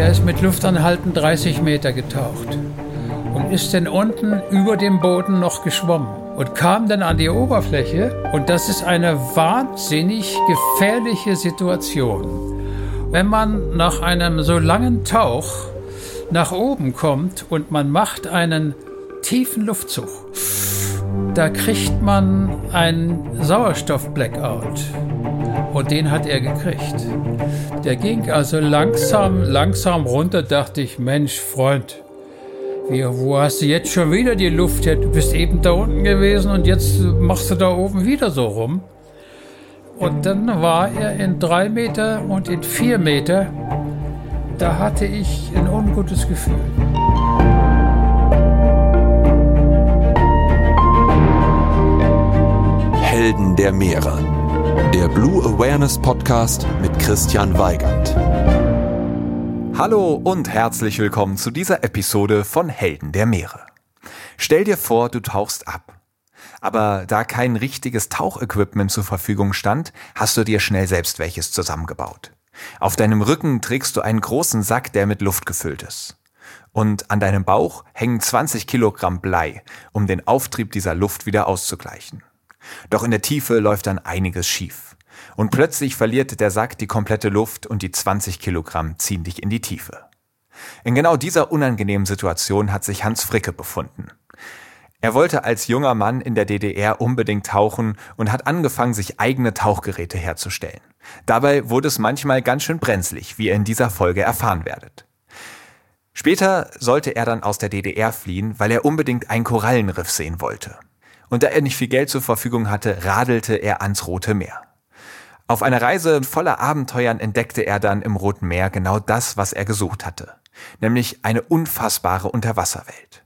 der ist mit Luftanhalten 30 Meter getaucht und ist denn unten über dem Boden noch geschwommen und kam dann an die Oberfläche und das ist eine wahnsinnig gefährliche Situation. Wenn man nach einem so langen Tauch nach oben kommt und man macht einen tiefen Luftzug, da kriegt man einen Sauerstoff-Blackout. Und den hat er gekriegt. Der ging also langsam, langsam runter, dachte ich, Mensch, Freund, wie, wo hast du jetzt schon wieder die Luft? Du bist eben da unten gewesen und jetzt machst du da oben wieder so rum. Und dann war er in drei Meter und in vier Meter. Da hatte ich ein ungutes Gefühl. Helden der Meere. Der Blue Awareness Podcast mit Christian Weigand. Hallo und herzlich willkommen zu dieser Episode von Helden der Meere. Stell dir vor, du tauchst ab. Aber da kein richtiges Tauchequipment zur Verfügung stand, hast du dir schnell selbst welches zusammengebaut. Auf deinem Rücken trägst du einen großen Sack, der mit Luft gefüllt ist. Und an deinem Bauch hängen 20 Kilogramm Blei, um den Auftrieb dieser Luft wieder auszugleichen. Doch in der Tiefe läuft dann einiges schief. Und plötzlich verliert der Sack die komplette Luft und die 20 Kilogramm ziehen dich in die Tiefe. In genau dieser unangenehmen Situation hat sich Hans Fricke befunden. Er wollte als junger Mann in der DDR unbedingt tauchen und hat angefangen, sich eigene Tauchgeräte herzustellen. Dabei wurde es manchmal ganz schön brenzlig, wie ihr in dieser Folge erfahren werdet. Später sollte er dann aus der DDR fliehen, weil er unbedingt ein Korallenriff sehen wollte. Und da er nicht viel Geld zur Verfügung hatte, radelte er ans Rote Meer. Auf einer Reise voller Abenteuern entdeckte er dann im Roten Meer genau das, was er gesucht hatte, nämlich eine unfassbare Unterwasserwelt.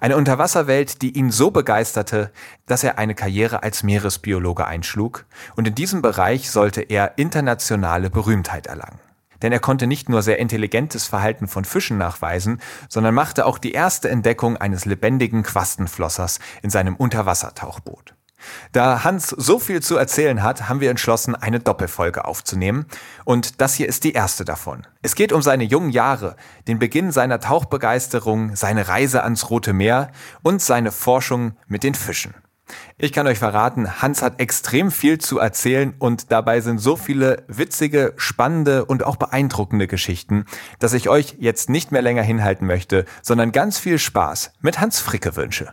Eine Unterwasserwelt, die ihn so begeisterte, dass er eine Karriere als Meeresbiologe einschlug, und in diesem Bereich sollte er internationale Berühmtheit erlangen. Denn er konnte nicht nur sehr intelligentes Verhalten von Fischen nachweisen, sondern machte auch die erste Entdeckung eines lebendigen Quastenflossers in seinem Unterwassertauchboot. Da Hans so viel zu erzählen hat, haben wir entschlossen, eine Doppelfolge aufzunehmen. Und das hier ist die erste davon. Es geht um seine jungen Jahre, den Beginn seiner Tauchbegeisterung, seine Reise ans Rote Meer und seine Forschung mit den Fischen. Ich kann euch verraten, Hans hat extrem viel zu erzählen und dabei sind so viele witzige, spannende und auch beeindruckende Geschichten, dass ich euch jetzt nicht mehr länger hinhalten möchte, sondern ganz viel Spaß mit Hans Fricke wünsche.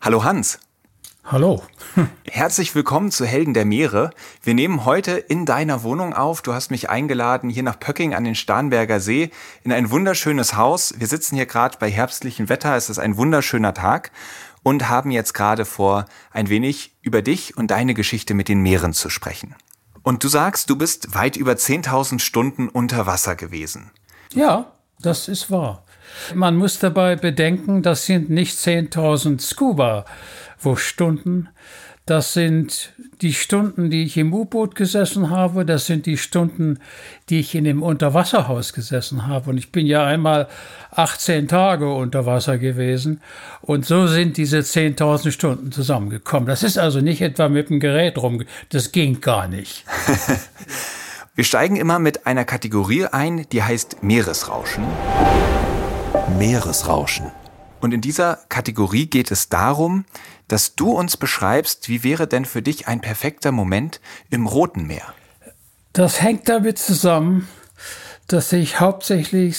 Hallo Hans. Hallo. Herzlich willkommen zu Helden der Meere. Wir nehmen heute in deiner Wohnung auf. Du hast mich eingeladen hier nach Pöcking an den Starnberger See in ein wunderschönes Haus. Wir sitzen hier gerade bei herbstlichem Wetter. Es ist ein wunderschöner Tag und haben jetzt gerade vor, ein wenig über dich und deine Geschichte mit den Meeren zu sprechen. Und du sagst, du bist weit über 10.000 Stunden unter Wasser gewesen. Ja, das ist wahr. Man muss dabei bedenken, das sind nicht 10.000 Scuba-Stunden, das sind die Stunden, die ich im U-Boot gesessen habe. Das sind die Stunden, die ich in dem Unterwasserhaus gesessen habe. Und ich bin ja einmal 18 Tage unter Wasser gewesen. Und so sind diese 10.000 Stunden zusammengekommen. Das ist also nicht etwa mit dem Gerät rum. Das ging gar nicht. Wir steigen immer mit einer Kategorie ein, die heißt Meeresrauschen. Meeresrauschen. Und in dieser Kategorie geht es darum, dass du uns beschreibst, wie wäre denn für dich ein perfekter Moment im Roten Meer? Das hängt damit zusammen, dass ich hauptsächlich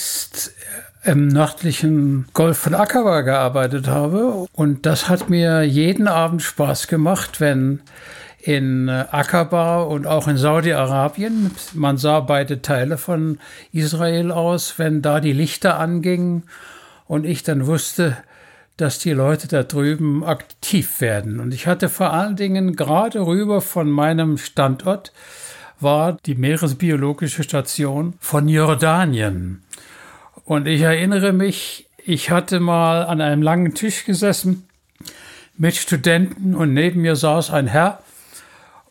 im nördlichen Golf von Aqaba gearbeitet habe. Und das hat mir jeden Abend Spaß gemacht, wenn in Aqaba und auch in Saudi-Arabien, man sah beide Teile von Israel aus, wenn da die Lichter angingen und ich dann wusste, dass die Leute da drüben aktiv werden. Und ich hatte vor allen Dingen gerade rüber von meinem Standort war die Meeresbiologische Station von Jordanien. Und ich erinnere mich, ich hatte mal an einem langen Tisch gesessen mit Studenten und neben mir saß ein Herr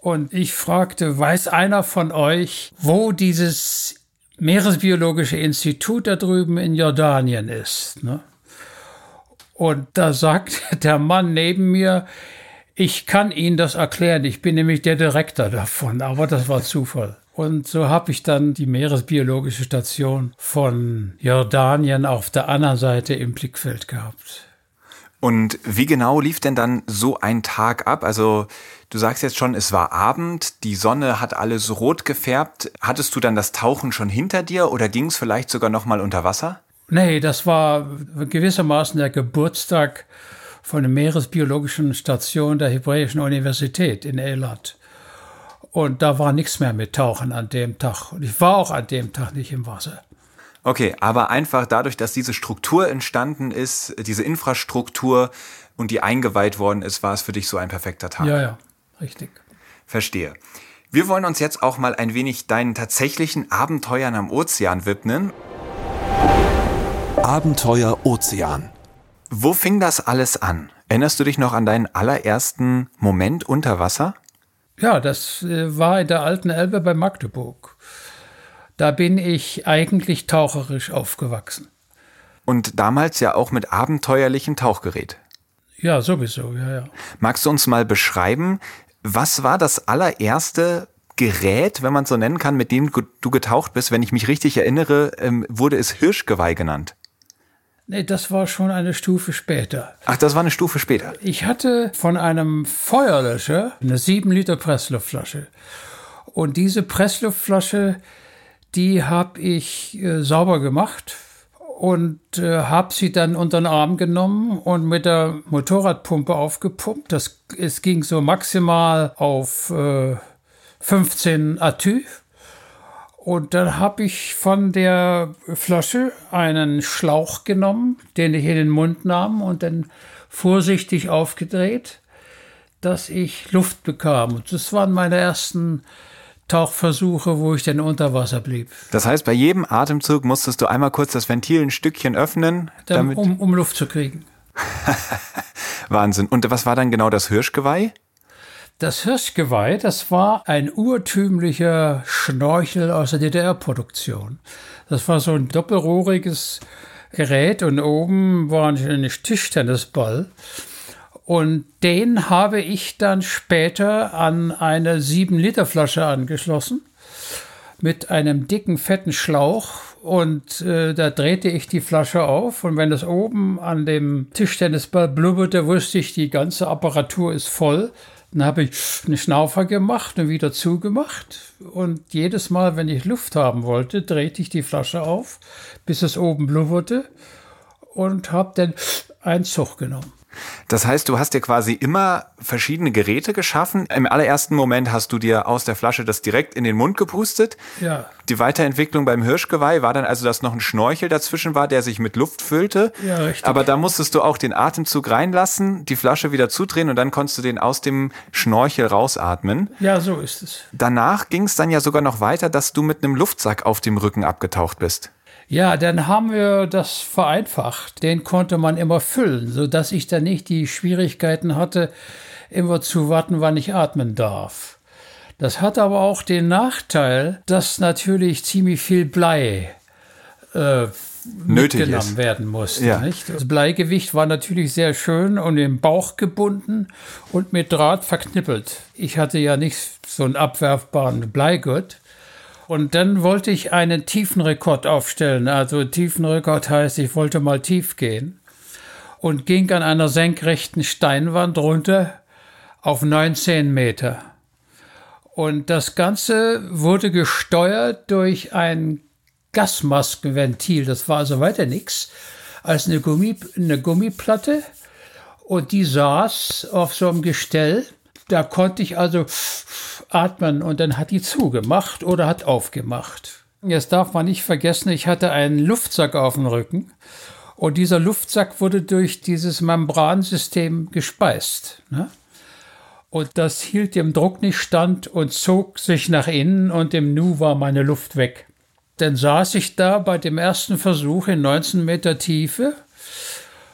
und ich fragte, weiß einer von euch, wo dieses Meeresbiologische Institut da drüben in Jordanien ist? Ne? Und da sagt der Mann neben mir, ich kann Ihnen das erklären, ich bin nämlich der Direktor davon, aber das war Zufall. Und so habe ich dann die Meeresbiologische Station von Jordanien auf der anderen Seite im Blickfeld gehabt. Und wie genau lief denn dann so ein Tag ab? Also du sagst jetzt schon, es war Abend, die Sonne hat alles rot gefärbt. Hattest du dann das Tauchen schon hinter dir oder ging es vielleicht sogar noch mal unter Wasser? Nee, das war gewissermaßen der Geburtstag von der Meeresbiologischen Station der Hebräischen Universität in Eilat. Und da war nichts mehr mit Tauchen an dem Tag. Und ich war auch an dem Tag nicht im Wasser. Okay, aber einfach dadurch, dass diese Struktur entstanden ist, diese Infrastruktur und die eingeweiht worden ist, war es für dich so ein perfekter Tag. Ja, ja, richtig. Verstehe. Wir wollen uns jetzt auch mal ein wenig deinen tatsächlichen Abenteuern am Ozean widmen. Abenteuer Ozean. Wo fing das alles an? Erinnerst du dich noch an deinen allerersten Moment unter Wasser? Ja, das äh, war in der alten Elbe bei Magdeburg. Da bin ich eigentlich taucherisch aufgewachsen. Und damals ja auch mit abenteuerlichem Tauchgerät. Ja, sowieso, ja, ja. Magst du uns mal beschreiben, was war das allererste Gerät, wenn man es so nennen kann, mit dem du getaucht bist? Wenn ich mich richtig erinnere, ähm, wurde es Hirschgeweih genannt. Nee, das war schon eine Stufe später. Ach, das war eine Stufe später. Ich hatte von einem Feuerlöscher eine 7 Liter Pressluftflasche. Und diese Pressluftflasche, die habe ich äh, sauber gemacht und äh, habe sie dann unter den Arm genommen und mit der Motorradpumpe aufgepumpt. Das, es ging so maximal auf äh, 15 Atü und dann habe ich von der Flasche einen Schlauch genommen, den ich in den Mund nahm und dann vorsichtig aufgedreht, dass ich Luft bekam. Und das waren meine ersten Tauchversuche, wo ich dann unter Wasser blieb. Das heißt, bei jedem Atemzug musstest du einmal kurz das Ventil ein Stückchen öffnen, damit um, um Luft zu kriegen. Wahnsinn. Und was war dann genau das Hirschgeweih? Das Hirschgeweih, das war ein urtümlicher Schnorchel aus der DDR-Produktion. Das war so ein doppelrohriges Gerät und oben war ein Tischtennisball. Und den habe ich dann später an eine 7-Liter-Flasche angeschlossen mit einem dicken, fetten Schlauch. Und äh, da drehte ich die Flasche auf. Und wenn das oben an dem Tischtennisball blubberte, wusste ich, die ganze Apparatur ist voll. Dann habe ich eine Schnaufer gemacht und wieder zugemacht. Und jedes Mal, wenn ich Luft haben wollte, drehte ich die Flasche auf, bis es oben blubberte und habe dann einen Zug genommen. Das heißt, du hast dir quasi immer verschiedene Geräte geschaffen. Im allerersten Moment hast du dir aus der Flasche das direkt in den Mund gepustet. Ja. Die Weiterentwicklung beim Hirschgeweih war dann also, dass noch ein Schnorchel dazwischen war, der sich mit Luft füllte. Ja, richtig. Aber da musstest du auch den Atemzug reinlassen, die Flasche wieder zudrehen und dann konntest du den aus dem Schnorchel rausatmen. Ja, so ist es. Danach ging es dann ja sogar noch weiter, dass du mit einem Luftsack auf dem Rücken abgetaucht bist. Ja, dann haben wir das vereinfacht. Den konnte man immer füllen, sodass ich dann nicht die Schwierigkeiten hatte, immer zu warten, wann ich atmen darf. Das hat aber auch den Nachteil, dass natürlich ziemlich viel Blei äh, Nötig mitgenommen ist. werden musste. Ja. Das Bleigewicht war natürlich sehr schön und im Bauch gebunden und mit Draht verknippelt. Ich hatte ja nicht so einen abwerfbaren Bleigurt. Und dann wollte ich einen Tiefenrekord aufstellen. Also Tiefenrekord heißt, ich wollte mal tief gehen und ging an einer senkrechten Steinwand runter auf 19 Meter. Und das Ganze wurde gesteuert durch ein Gasmaskenventil. Das war also weiter nichts als eine, Gummi, eine Gummiplatte. Und die saß auf so einem Gestell. Da konnte ich also atmen und dann hat die zugemacht oder hat aufgemacht. Jetzt darf man nicht vergessen, ich hatte einen Luftsack auf dem Rücken. Und dieser Luftsack wurde durch dieses Membransystem gespeist. Ne? Und das hielt dem Druck nicht stand und zog sich nach innen und im Nu war meine Luft weg. Dann saß ich da bei dem ersten Versuch in 19 Meter Tiefe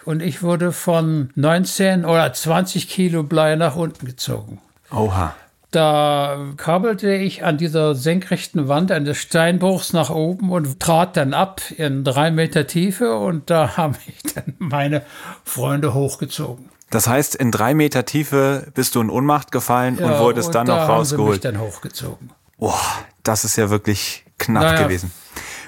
und ich wurde von 19 oder 20 Kilo Blei nach unten gezogen. Oha. Da kabelte ich an dieser senkrechten Wand eines Steinbruchs nach oben und trat dann ab in drei Meter Tiefe und da haben mich dann meine Freunde hochgezogen. Das heißt, in drei Meter Tiefe bist du in Ohnmacht gefallen und Ja, wurdest und dann da noch haben sie rausgeholt. mich dann hochgezogen. Boah, das ist ja wirklich knapp Naja, gewesen.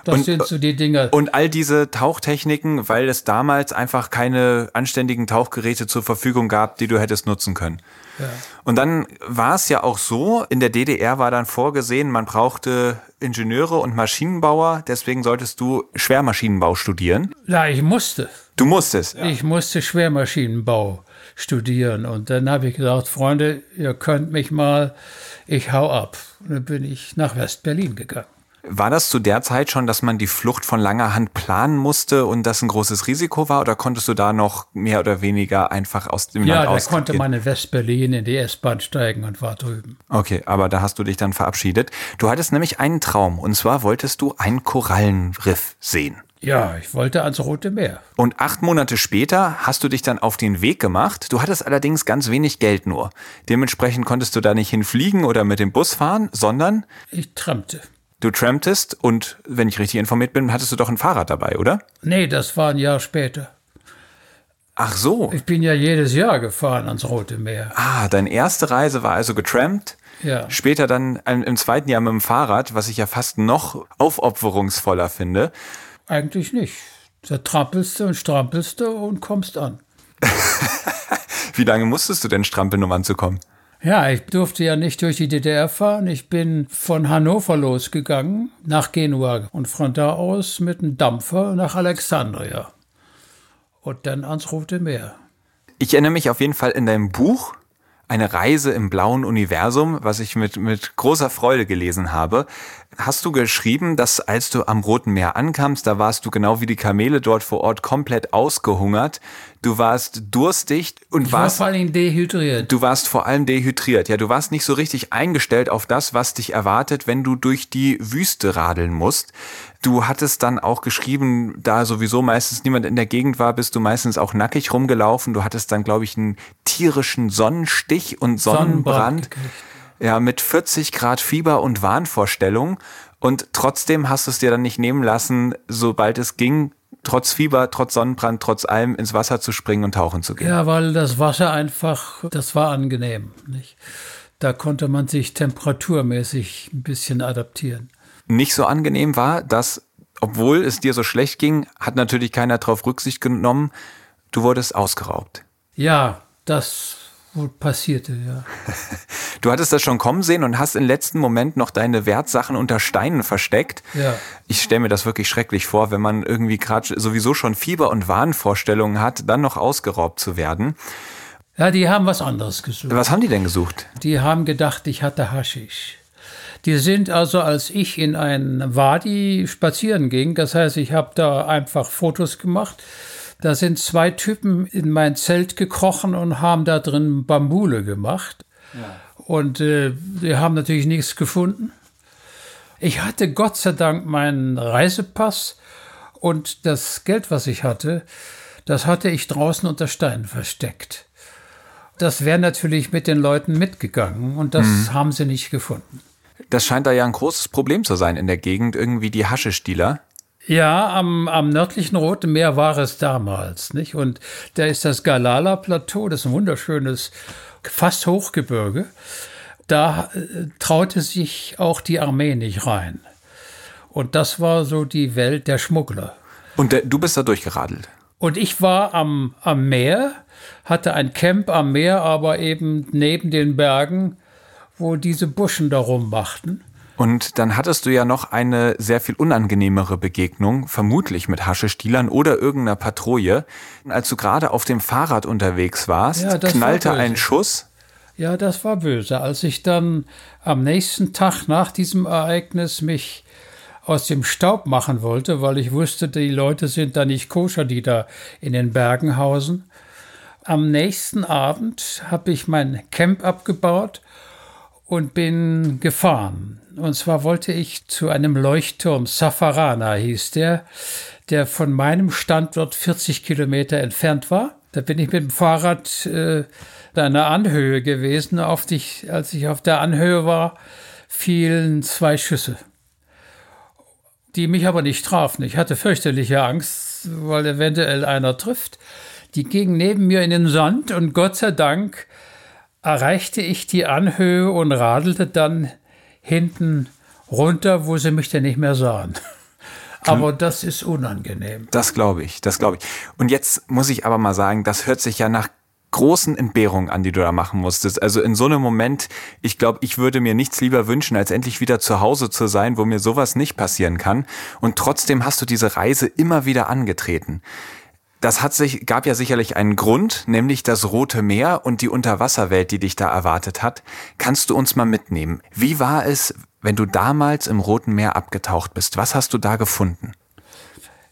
Das Und- sind so die Dinge. Und all diese Tauchtechniken, weil es damals einfach keine anständigen Tauchgeräte zur Verfügung gab, die du hättest nutzen können. Und dann war es ja auch so, in der DDR war dann vorgesehen, man brauchte Ingenieure und Maschinenbauer, deswegen solltest du Schwermaschinenbau studieren. ja, ich musste. Du musstest. Ich musste Schwermaschinenbau studieren. Und dann habe ich gesagt, Freunde, ihr könnt mich mal, ich hau ab. Und dann bin ich nach West-Berlin gegangen. War das zu der Zeit schon, dass man die Flucht von langer Hand planen musste und das ein großes Risiko war oder konntest du da noch mehr oder weniger einfach aus dem Ja, Land da aus? konnte man in West-Berlin in die S-Bahn steigen und war drüben. Okay, aber da hast du dich dann verabschiedet. Du hattest nämlich einen Traum und zwar wolltest du ein Korallenriff sehen. Ja, ich wollte ans Rote Meer. Und acht Monate später hast du dich dann auf den Weg gemacht. Du hattest allerdings ganz wenig Geld nur. Dementsprechend konntest du da nicht hinfliegen oder mit dem Bus fahren, sondern Ich trampte. Du tramptest und, wenn ich richtig informiert bin, hattest du doch ein Fahrrad dabei, oder? Nee, das war ein Jahr später. Ach so. Ich bin ja jedes Jahr gefahren ans Rote Meer. Ah, deine erste Reise war also getrampt. Ja. Später dann im im zweiten Jahr mit dem Fahrrad, was ich ja fast noch aufopferungsvoller finde. Eigentlich nicht. Da trampelst du und strampelst du und kommst an. Wie lange musstest du denn strampeln, um anzukommen? Ja, ich durfte ja nicht durch die DDR fahren. Ich bin von Hannover losgegangen nach Genua und von da aus mit einem Dampfer nach Alexandria und dann ans Rote Meer. Ich erinnere mich auf jeden Fall in deinem Buch eine Reise im blauen Universum, was ich mit, mit großer Freude gelesen habe. Hast du geschrieben, dass als du am Roten Meer ankamst, da warst du genau wie die Kamele dort vor Ort komplett ausgehungert. Du warst durstig und Ich war warst vor allem dehydriert. Du warst vor allem dehydriert. Ja, du warst nicht so richtig eingestellt auf das, was dich erwartet, wenn du durch die Wüste radeln musst. Du hattest dann auch geschrieben, da sowieso meistens niemand in der Gegend war, bist du meistens auch nackig rumgelaufen. Du hattest dann, glaube ich, einen tierischen Sonnenstich und Sonnenbrand. gekriegt. Ja, mit 40 Grad Fieber und Wahnvorstellung. Und trotzdem hast du es dir dann nicht nehmen lassen, sobald es ging, trotz Fieber, trotz Sonnenbrand, trotz allem ins Wasser zu springen und tauchen zu gehen. Ja, weil das Wasser einfach, das war angenehm. Nicht? Da konnte man sich temperaturmäßig ein bisschen adaptieren. nicht so angenehm war, dass, obwohl es dir so schlecht ging, hat natürlich keiner darauf Rücksicht genommen, du wurdest ausgeraubt. Ja, das wohl passierte, ja. Du hattest das schon kommen sehen und hast im letzten Moment noch deine Wertsachen unter Steinen versteckt. Ja. Ich stelle mir das wirklich schrecklich vor, wenn man irgendwie gerade sowieso schon Fieber- und Wahnvorstellungen hat, dann noch ausgeraubt zu werden. Ja, die haben was anderes gesucht. Was haben die denn gesucht? Die haben gedacht, ich hatte Haschisch. Die sind also, als ich in einen Wadi spazieren ging, das heißt, ich habe da einfach Fotos gemacht, da sind zwei Typen in mein Zelt gekrochen und haben da drin Bambule gemacht. Und äh, die haben natürlich nichts gefunden. Ich hatte Gott sei Dank meinen Reisepass Und das Geld, was ich hatte, das hatte ich draußen unter Steinen versteckt. Das wäre natürlich mit den Leuten mitgegangen und das mhm. haben sie nicht gefunden. Das scheint da ja ein großes Problem zu sein in der Gegend, irgendwie die Haschestieler. Ja, am, am nördlichen Roten Meer war es damals, nicht? Und da ist das Galala-Plateau, das ist ein wunderschönes, fast Hochgebirge. Da äh, traute sich auch die Armee nicht rein. Und das war so die Welt der Schmuggler. Und der, du bist da durchgeradelt? Und ich war am, am Meer, hatte ein Camp am Meer, aber eben neben den Bergen, wo diese Buschen darum machten. Und dann hattest du ja noch eine sehr viel unangenehmere Begegnung, vermutlich mit Haschestielern oder irgendeiner Patrouille. Als du gerade auf dem Fahrrad unterwegs warst, ja, knallte war ein Schuss. Ja, das war böse. Als ich dann am nächsten Tag nach diesem Ereignis mich aus dem Staub machen wollte, weil ich wusste, die Leute sind da nicht koscher, die da in den Bergen hausen. Am nächsten Abend habe ich mein Camp abgebaut und bin gefahren. Und zwar wollte ich zu einem Leuchtturm, Safarana hieß der, der von meinem Standort 40 Kilometer entfernt war. Da bin ich mit dem Fahrrad äh, einer Anhöhe gewesen. Auf dich, als ich auf der Anhöhe war, fielen zwei Schüsse, die mich aber nicht trafen. Ich hatte fürchterliche Angst, weil eventuell einer trifft. Die gingen neben mir in den Sand und Gott sei Dank erreichte ich die Anhöhe und radelte dann hinten runter, wo sie mich dann nicht mehr sahen. Aber das ist unangenehm. Das glaube ich, das glaube ich. Und jetzt muss ich aber mal sagen, das hört sich ja nach großen Entbehrungen an, die du da machen musstest. Also in so einem Moment, ich glaube, ich würde mir nichts lieber wünschen, als endlich wieder zu Hause zu sein, wo mir sowas nicht passieren kann. Und trotzdem hast du diese Reise immer wieder angetreten. Das hat sich, gab ja sicherlich einen Grund, nämlich das Rote Meer und die Unterwasserwelt, die dich da erwartet hat. Kannst du uns mal mitnehmen? Wie war es, wenn du damals im Roten Meer abgetaucht bist? Was hast du da gefunden?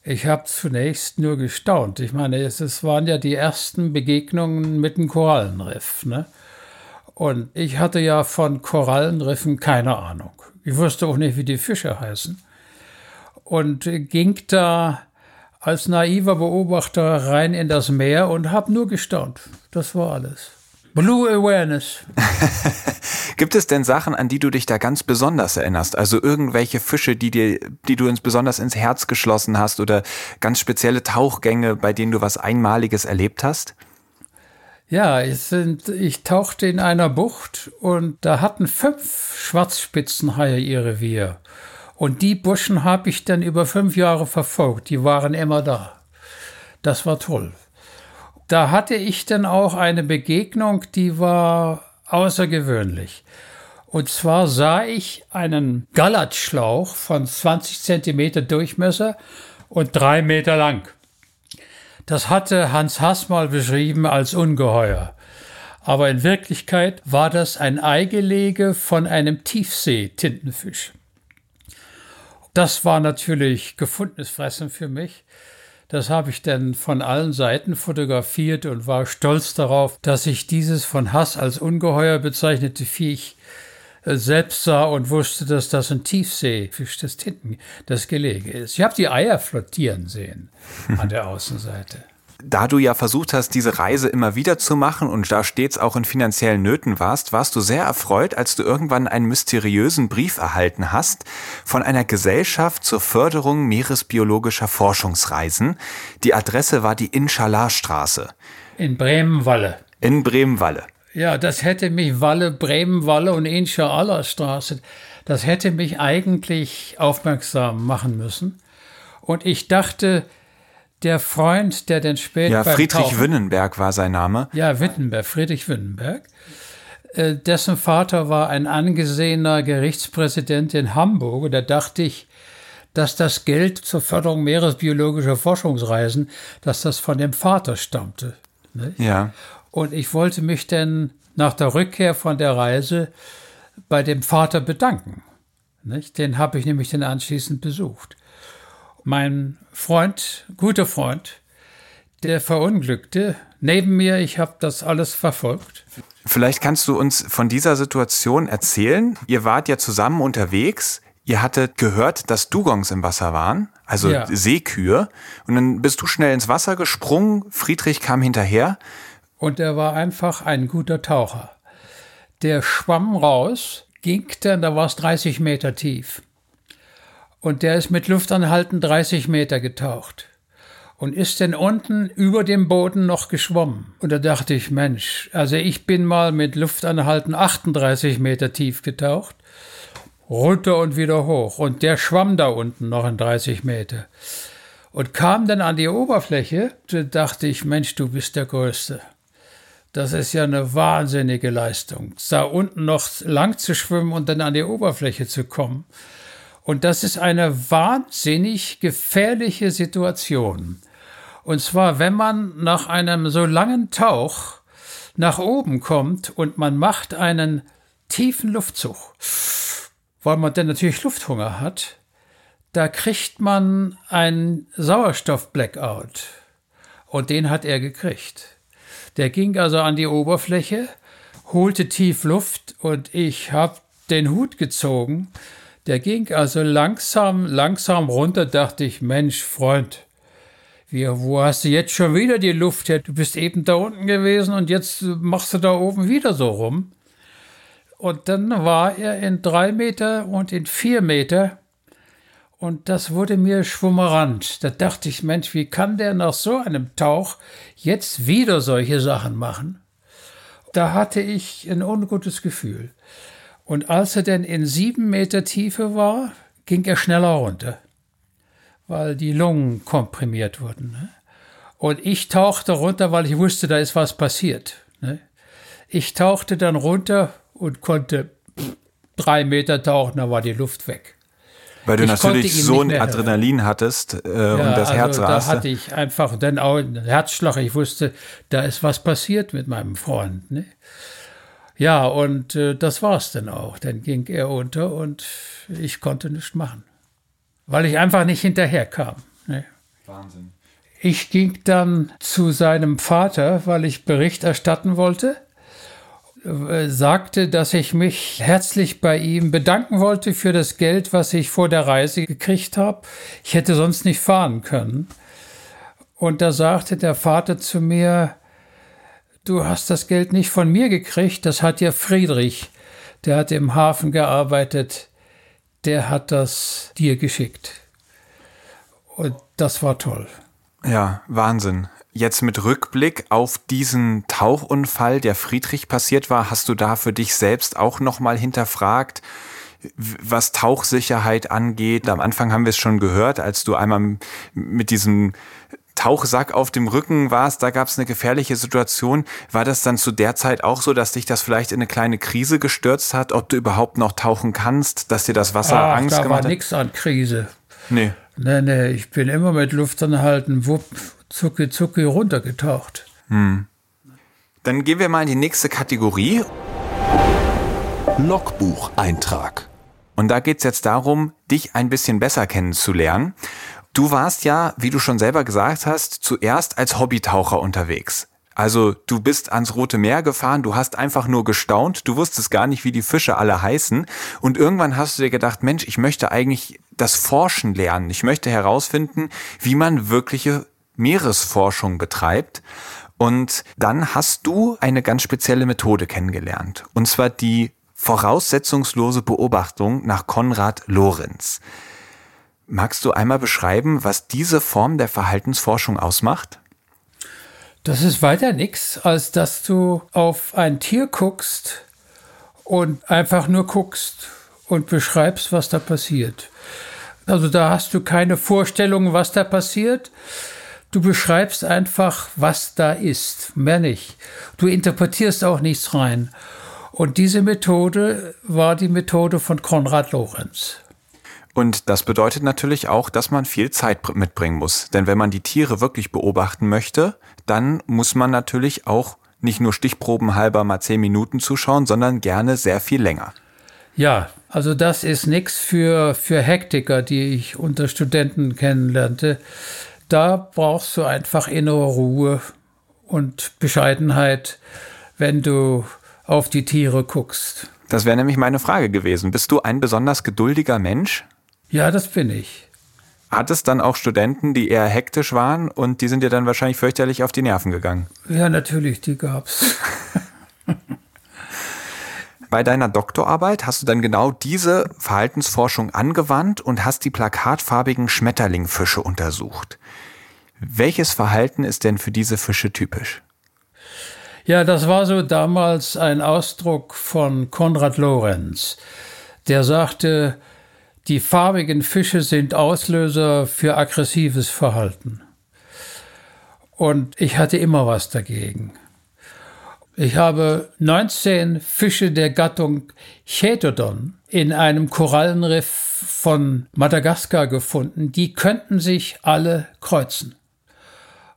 Ich habe zunächst nur gestaunt. Ich meine, es, es, waren ja die ersten Begegnungen mit dem Korallenriff. Ne? Und ich hatte ja von Korallenriffen keine Ahnung. Ich wusste auch nicht, wie die Fische heißen. Und ging da als naiver Beobachter rein in das Meer und habe nur gestaunt. Das war alles. Blue Awareness. Gibt es denn Sachen, an die du dich da ganz besonders erinnerst? Also irgendwelche Fische, die dir, die du ins besonders ins Herz geschlossen hast oder ganz spezielle Tauchgänge, bei denen du was Einmaliges erlebt hast? Ja, ich, sind, ich tauchte in einer Bucht und da hatten fünf Schwarzspitzenhaie ihr Revier. Und die Burschen habe ich dann über fünf Jahre verfolgt. Die waren immer da. Das war toll. Da hatte ich dann auch eine Begegnung, die war außergewöhnlich. Und zwar sah ich einen Gallatschlauch von 20 Zentimeter Durchmesser und drei Meter lang. Das hatte Hans Hass beschrieben als Ungeheuer. Aber in Wirklichkeit war das ein Eigelege von einem Tiefsee-Tintenfisch. Das war natürlich gefundenes Fressen für mich. Das habe ich dann von allen Seiten fotografiert und war stolz darauf, dass ich dieses von Hass als ungeheuer bezeichnete Viech äh, selbst sah und wusste, dass das ein Tiefseefisch des Tinten das Gelege ist. Ich habe die Eier flottieren sehen an der Außenseite da du ja versucht hast, diese Reise immer wieder zu machen und da stets auch in finanziellen Nöten warst, warst du sehr erfreut, als du irgendwann einen mysteriösen Brief erhalten hast von einer Gesellschaft zur Förderung meeresbiologischer Forschungsreisen. Die Adresse war die Inshallah-Straße. In Bremen-Walle. In Bremen-Walle. Ja, das hätte mich Walle, Bremen-Walle und Inshallah-Straße, das hätte mich eigentlich aufmerksam machen müssen. Und ich dachte, der Freund, der dann später. Ja, Friedrich Tauchen, Winnenberg war sein Name. Ja, Wittenberg, Friedrich Winnenberg. Äh, dessen Vater war ein angesehener Gerichtspräsident in Hamburg. Und da dachte ich, dass das Geld zur Förderung meeresbiologischer Forschungsreisen, dass das von dem Vater stammte. Nicht? Ja. Und ich wollte mich dann nach der Rückkehr von der Reise bei dem Vater bedanken. Nicht? Den habe ich nämlich dann anschließend besucht mein Freund, guter Freund, der verunglückte, neben mir, ich habe das alles verfolgt. Vielleicht kannst du uns von dieser Situation erzählen. Ihr wart ja zusammen unterwegs. ihr hattet gehört, dass Dugongs im Wasser waren, also ja. Seekühe. Und dann bist du schnell ins Wasser gesprungen, Friedrich kam hinterher. Und er war einfach ein guter Taucher. Der schwamm raus, ging dann, da war es 30 Meter tief. Und der ist mit Luftanhalten 30 Meter getaucht und ist denn unten über dem Boden noch geschwommen. Und da dachte ich, Mensch, also ich bin mal mit Luftanhalten 38 Meter tief getaucht, runter und wieder hoch. Und der schwamm da unten noch in 30 Meter. Und kam dann an die Oberfläche, da dachte ich, Mensch, du bist der Größte. Das ist ja eine wahnsinnige Leistung, da unten noch lang zu schwimmen und dann an die Oberfläche zu kommen. Und das ist eine wahnsinnig gefährliche Situation. Und zwar, wenn man nach einem so langen Tauch nach oben kommt und man macht einen tiefen Luftzug, weil man dann natürlich Lufthunger hat, da kriegt man einen Sauerstoff-Blackout. Und den hat er gekriegt. Der ging also an die Oberfläche, holte tief Luft und ich habe den Hut gezogen. Der ging also langsam, langsam runter, dachte ich, Mensch, Freund, wie, wo hast du jetzt schon wieder die Luft her? Du bist eben da unten gewesen und jetzt machst du da oben wieder so rum. Und dann war er in drei Meter und in vier Meter. Und das wurde mir schwummerant. Da dachte ich, Mensch, wie kann der nach so einem Tauch jetzt wieder solche Sachen machen? Da hatte ich ein ungutes Gefühl. Und als er dann in sieben Meter Tiefe war, ging er schneller runter weil die Lungen komprimiert wurden. Ne? Und ich tauchte runter, weil ich wusste, da ist was passiert. Ne? Ich tauchte dann runter und konnte drei Meter tauchen, da war die Luft weg. Weil du ich natürlich so ein Adrenalin hattest äh, ja, und das also Herz raste. Da hatte ich einfach dann auch einen Herzschlag. Ich wusste, da ist was passiert mit meinem Freund. Ne? Ja, und äh, das war's dann auch. Dann ging er unter und ich konnte nichts machen weil ich einfach nicht hinterherkam. Ne? Wahnsinn. Ich ging dann zu seinem Vater, weil ich Bericht erstatten wollte, äh, sagte, dass ich mich herzlich bei ihm bedanken wollte für das Geld, was ich vor der Reise gekriegt habe. Ich hätte sonst nicht fahren können. Und da sagte der Vater zu mir, du hast das Geld nicht von mir gekriegt, das hat ja Friedrich, der hat im Hafen gearbeitet, der hat das dir geschickt. Und das war toll. Ja, Wahnsinn. Jetzt mit Rückblick auf diesen Tauchunfall, der Friedrich passiert war, hast du da für dich selbst auch nochmal hinterfragt, was Tauchsicherheit angeht? Am Anfang haben wir es schon gehört, als du einmal mit diesem Tauchsack auf dem Rücken warst, da gab es eine gefährliche Situation. War das dann zu der Zeit auch so, dass dich das vielleicht in eine kleine Krise gestürzt hat, ob du überhaupt noch tauchen kannst, dass dir das Wasser Ach, Angst da gemacht hat? Da war nichts an Krise. Nee. Nee, nee, ich bin immer mit Luft anhalten, wupp, zucki, zucki runtergetaucht. Hm. Dann gehen wir mal in die nächste Kategorie. Logbucheintrag. Und da geht es jetzt darum, dich ein bisschen besser kennenzulernen. Du warst ja, wie du schon selber gesagt hast, zuerst als Hobbytaucher unterwegs. Also du bist ans Rote Meer gefahren, du hast einfach nur gestaunt, du wusstest gar nicht, wie die Fische alle heißen und irgendwann hast du dir gedacht, Mensch, ich möchte eigentlich das Forschen lernen, ich möchte herausfinden, wie man wirkliche Meeresforschung betreibt und dann hast du eine ganz spezielle Methode kennengelernt und zwar die voraussetzungslose Beobachtung nach Konrad Lorenz. Magst du einmal beschreiben, was diese Form der Verhaltensforschung ausmacht? Das ist weiter nichts, als dass du auf ein Tier guckst und einfach nur guckst und beschreibst, was da passiert. Also da hast du keine Vorstellung, was da passiert. Du beschreibst einfach, was da ist, mehr nicht. Du interpretierst auch nichts rein. Und diese Methode war die Methode von Konrad Lorenz. Und das bedeutet natürlich auch, dass man viel Zeit mitbringen muss. Denn wenn man die Tiere wirklich beobachten möchte, dann muss man natürlich auch nicht nur stichprobenhalber mal zehn Minuten zuschauen, sondern gerne sehr viel länger. Ja, also das ist nichts für, für Hektiker, die ich unter Studenten kennenlernte. Da brauchst du einfach innere Ruhe und Bescheidenheit, wenn du auf die Tiere guckst. Das wäre nämlich meine Frage gewesen. Bist du ein besonders geduldiger Mensch? Ja, das bin ich. Hat es dann auch Studenten, die eher hektisch waren und die sind dir dann wahrscheinlich fürchterlich auf die Nerven gegangen? Ja, natürlich, die gab's. Bei deiner Doktorarbeit hast du dann genau diese Verhaltensforschung angewandt und hast die plakatfarbigen Schmetterlingfische untersucht. Welches Verhalten ist denn für diese Fische typisch? Ja, das war so damals ein Ausdruck von Konrad Lorenz. Der sagte, die farbigen Fische sind Auslöser für aggressives Verhalten. Und ich hatte immer was dagegen. Ich habe 19 Fische der Gattung Chaetodon in einem Korallenriff von Madagaskar gefunden. Die könnten sich alle kreuzen.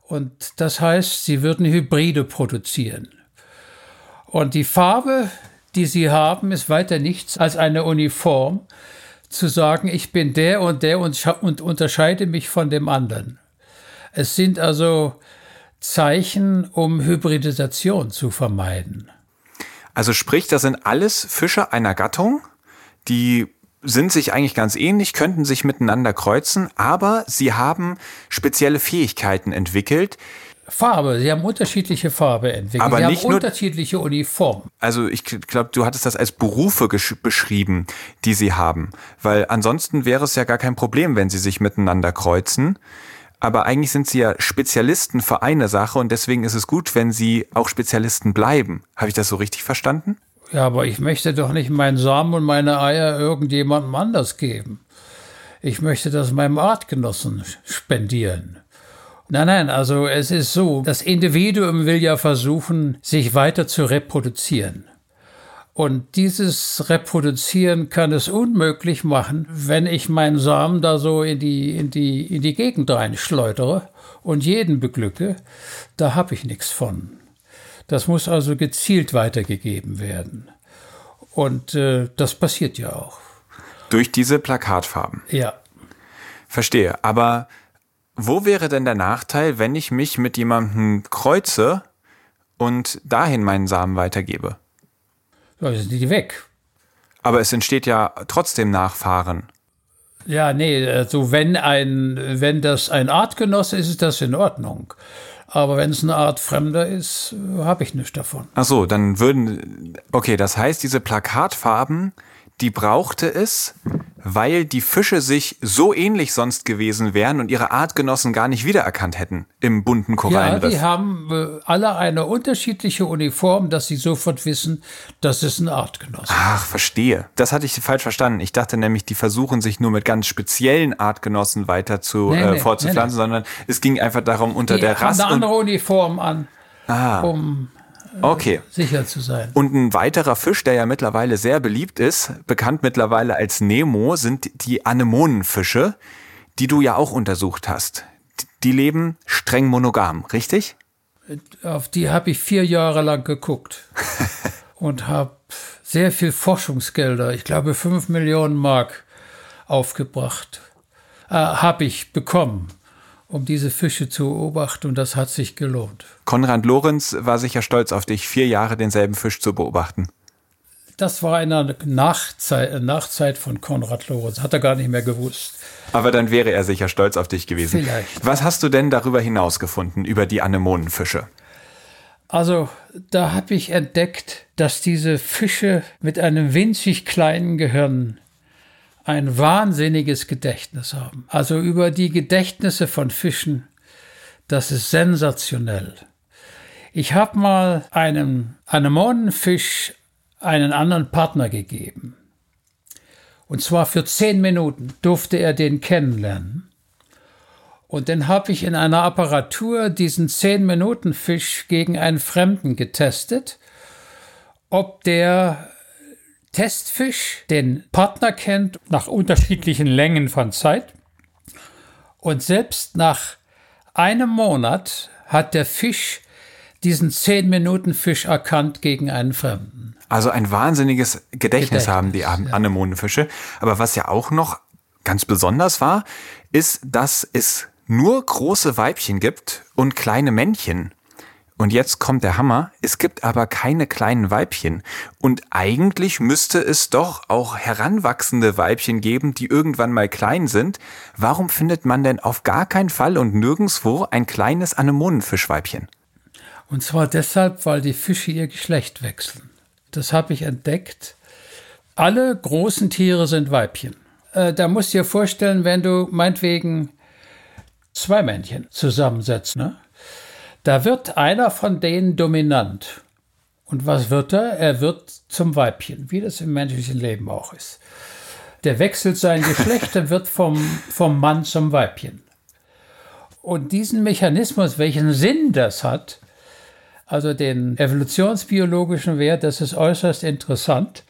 Und das heißt, sie würden Hybride produzieren. Und die Farbe, die sie haben, ist weiter nichts als eine Uniform, zu sagen, ich bin der und der und, und unterscheide mich von dem anderen. Es sind also Zeichen, um Hybridisation zu vermeiden. Also sprich, das sind alles Fische einer Gattung, die sind sich eigentlich ganz ähnlich, könnten sich miteinander kreuzen, aber sie haben spezielle Fähigkeiten entwickelt. Farbe, sie haben unterschiedliche Farbe entwickelt. Aber sie nicht haben nur, unterschiedliche Uniformen. Also ich glaube, du hattest das als Berufe beschrieben, die sie haben, weil ansonsten wäre es ja gar kein Problem, wenn sie sich miteinander kreuzen. Aber eigentlich sind sie ja Spezialisten für eine Sache und deswegen ist es gut, wenn sie auch Spezialisten bleiben. Habe ich das so richtig verstanden? Ja, aber ich möchte doch nicht meinen Samen und meine Eier irgendjemandem anders geben. Ich möchte das meinem Artgenossen spendieren. Nein, nein, also es ist so, das Individuum will ja versuchen, sich weiter zu reproduzieren. Und dieses Reproduzieren kann es unmöglich machen, wenn ich meinen Samen da so in die, in die, in die Gegend reinschleudere und jeden beglücke. Da habe ich nichts von. Das muss also gezielt weitergegeben werden. Und äh, das passiert ja auch. Durch diese Plakatfarben. Ja. Verstehe. Aber wo wäre denn der Nachteil, wenn ich mich mit jemandem kreuze und dahin meinen Samen weitergebe? Da sind die weg. Aber es entsteht ja trotzdem Nachfahren. Ja, nee, also wenn ein, wenn das ein Artgenosse ist, ist das in Ordnung. Aber wenn es eine Art Fremder ist, habe ich nichts davon. Ach so, dann würden, okay, das heißt, diese Plakatfarben, die brauchte es, weil die Fische sich so ähnlich sonst gewesen wären und ihre Artgenossen gar nicht wiedererkannt hätten im bunten Korallenriff. Ja, die haben äh, alle eine unterschiedliche Uniform, dass sie sofort wissen, das ist ein Artgenosse. Ach, verstehe. Das hatte ich falsch verstanden. Ich dachte nämlich, die versuchen sich nur mit ganz speziellen Artgenossen weiter zu nee, äh, fortzupflanzen, nee, nee. sondern es ging einfach darum, unter die der Rasse. eine andere Uniform an, ah. um Okay. sicher zu sein. Und ein weiterer Fisch, der ja mittlerweile sehr beliebt ist, bekannt mittlerweile als Nemo, sind die Anemonenfische, die du ja auch untersucht hast. Die leben streng monogam, richtig? Auf die habe ich vier Jahre lang geguckt und habe sehr viel Forschungsgelder, ich glaube fünf Millionen Mark, aufgebracht. Äh, habe ich bekommen um diese Fische zu beobachten und das hat sich gelohnt. Konrad Lorenz war sicher stolz auf dich, vier Jahre denselben Fisch zu beobachten. Das war in einer Nachzeit, Nachzeit von Konrad Lorenz, hat er gar nicht mehr gewusst. Aber dann wäre er sicher stolz auf dich gewesen. Vielleicht. Was hast du denn darüber hinaus gefunden, über die Anemonenfische? Also, da habe ich entdeckt, dass diese Fische mit einem winzig kleinen Gehirn ein wahnsinniges Gedächtnis haben. Also über die Gedächtnisse von Fischen, das ist sensationell. Ich habe mal einem Anemonenfisch einen anderen Partner gegeben. Und zwar für zehn Minuten durfte er den kennenlernen. Und dann habe ich in einer Apparatur diesen zehn Minuten Fisch gegen einen Fremden getestet, ob der Testfisch den Partner kennt nach unterschiedlichen Längen von Zeit. Und selbst nach einem Monat hat der Fisch diesen 10-Minuten-Fisch erkannt gegen einen Fremden. Also ein wahnsinniges Gedächtnis, Gedächtnis haben die Anemonenfische. Aber was ja auch noch ganz besonders war, ist, dass es nur große Weibchen gibt und kleine Männchen. Und jetzt kommt der Hammer. Es gibt aber keine kleinen Weibchen. Und eigentlich müsste es doch auch heranwachsende Weibchen geben, die irgendwann mal klein sind. Warum findet man denn auf gar keinen Fall und nirgendswo ein kleines Anemonenfischweibchen? Und zwar deshalb, weil die Fische ihr Geschlecht wechseln. Das habe ich entdeckt. Alle großen Tiere sind Weibchen. Äh, da musst du dir vorstellen, wenn du meinetwegen zwei Männchen zusammensetzt, ne? Da wird einer von denen dominant. Und was wird er? Er wird zum Weibchen, wie das im menschlichen Leben auch ist. Der wechselt sein Geschlecht, er wird vom, vom Mann zum Weibchen. Und diesen Mechanismus, welchen Sinn das hat, also den evolutionsbiologischen Wert, das ist äußerst interessant.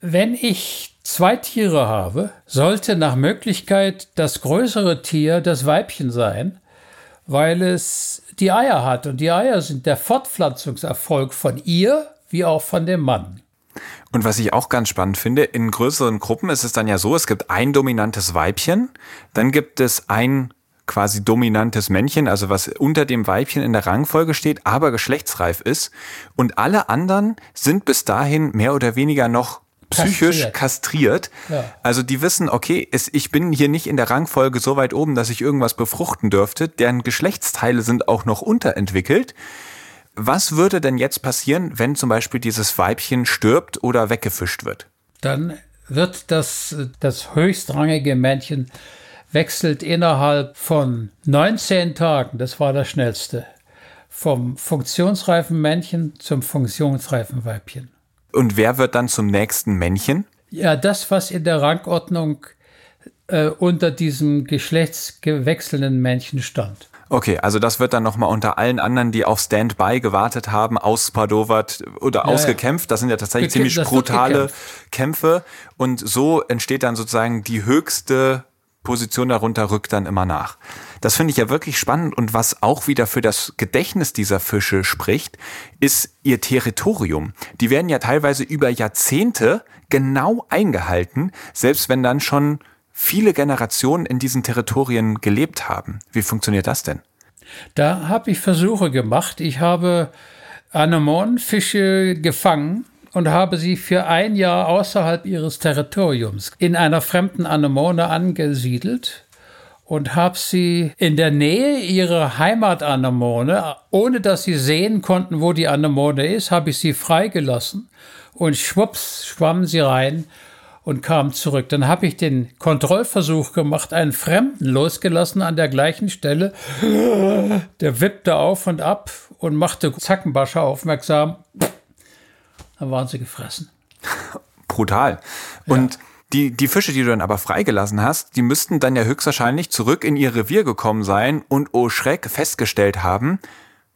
Wenn ich zwei Tiere habe, sollte nach Möglichkeit das größere Tier das Weibchen sein, weil es die Eier hat. Und die Eier sind der Fortpflanzungserfolg von ihr wie auch von dem Mann. Und was ich auch ganz spannend finde, in größeren Gruppen ist es dann ja so, es gibt ein dominantes Weibchen, dann gibt es ein quasi dominantes Männchen, also was unter dem Weibchen in der Rangfolge steht, aber geschlechtsreif ist. Und alle anderen sind bis dahin mehr oder weniger noch psychisch kastriert. kastriert. Ja. Also die wissen, okay, es, ich bin hier nicht in der Rangfolge so weit oben, dass ich irgendwas befruchten dürfte. Deren Geschlechtsteile sind auch noch unterentwickelt. Was würde denn jetzt passieren, wenn zum Beispiel dieses Weibchen stirbt oder weggefischt wird? Dann wird das, das höchstrangige Männchen wechselt innerhalb von 19 Tagen, das war das schnellste, vom funktionsreifen Männchen zum funktionsreifen Weibchen. Und wer wird dann zum nächsten Männchen? Ja, das, was in der Rangordnung äh, unter diesem geschlechtsgewechselnden Männchen stand. Okay, also das wird dann nochmal unter allen anderen, die auf Standby gewartet haben, auspadovert oder ja, ausgekämpft. Das sind ja tatsächlich ziemlich brutale Kämpfe. Und so entsteht dann sozusagen die höchste Position darunter rückt dann immer nach. Das finde ich ja wirklich spannend und was auch wieder für das Gedächtnis dieser Fische spricht, ist ihr Territorium. Die werden ja teilweise über Jahrzehnte genau eingehalten, selbst wenn dann schon viele Generationen in diesen Territorien gelebt haben. Wie funktioniert das denn? Da habe ich Versuche gemacht. Ich habe Anemonenfische gefangen und habe sie für ein Jahr außerhalb ihres Territoriums in einer fremden Anemone angesiedelt und habe sie in der Nähe ihrer Heimatanemone, ohne dass sie sehen konnten, wo die Anemone ist, habe ich sie freigelassen und schwupps schwammen sie rein und kamen zurück. Dann habe ich den Kontrollversuch gemacht, einen Fremden losgelassen an der gleichen Stelle. Der wippte auf und ab und machte Zackenbascher aufmerksam. Dann waren sie gefressen. Brutal. Und ja. die, die Fische, die du dann aber freigelassen hast, die müssten dann ja höchstwahrscheinlich zurück in ihr Revier gekommen sein und oh Schreck festgestellt haben,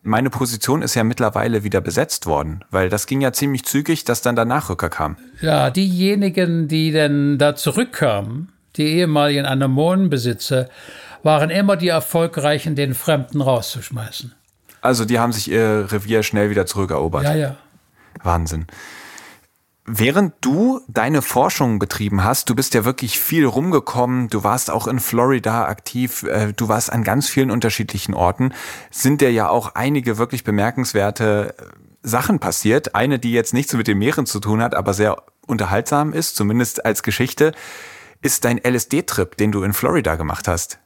meine Position ist ja mittlerweile wieder besetzt worden, weil das ging ja ziemlich zügig, dass dann der Nachrücker kam. Ja, diejenigen, die denn da zurückkamen, die ehemaligen Anemonenbesitzer, waren immer die Erfolgreichen, den Fremden rauszuschmeißen. Also die haben sich ihr Revier schnell wieder zurückerobert. Ja, ja. Wahnsinn. Während du deine Forschung betrieben hast, du bist ja wirklich viel rumgekommen, du warst auch in Florida aktiv, äh, du warst an ganz vielen unterschiedlichen Orten, sind dir ja auch einige wirklich bemerkenswerte äh, Sachen passiert. Eine, die jetzt nichts mit den Meeren zu tun hat, aber sehr unterhaltsam ist, zumindest als Geschichte, ist dein LSD-Trip, den du in Florida gemacht hast.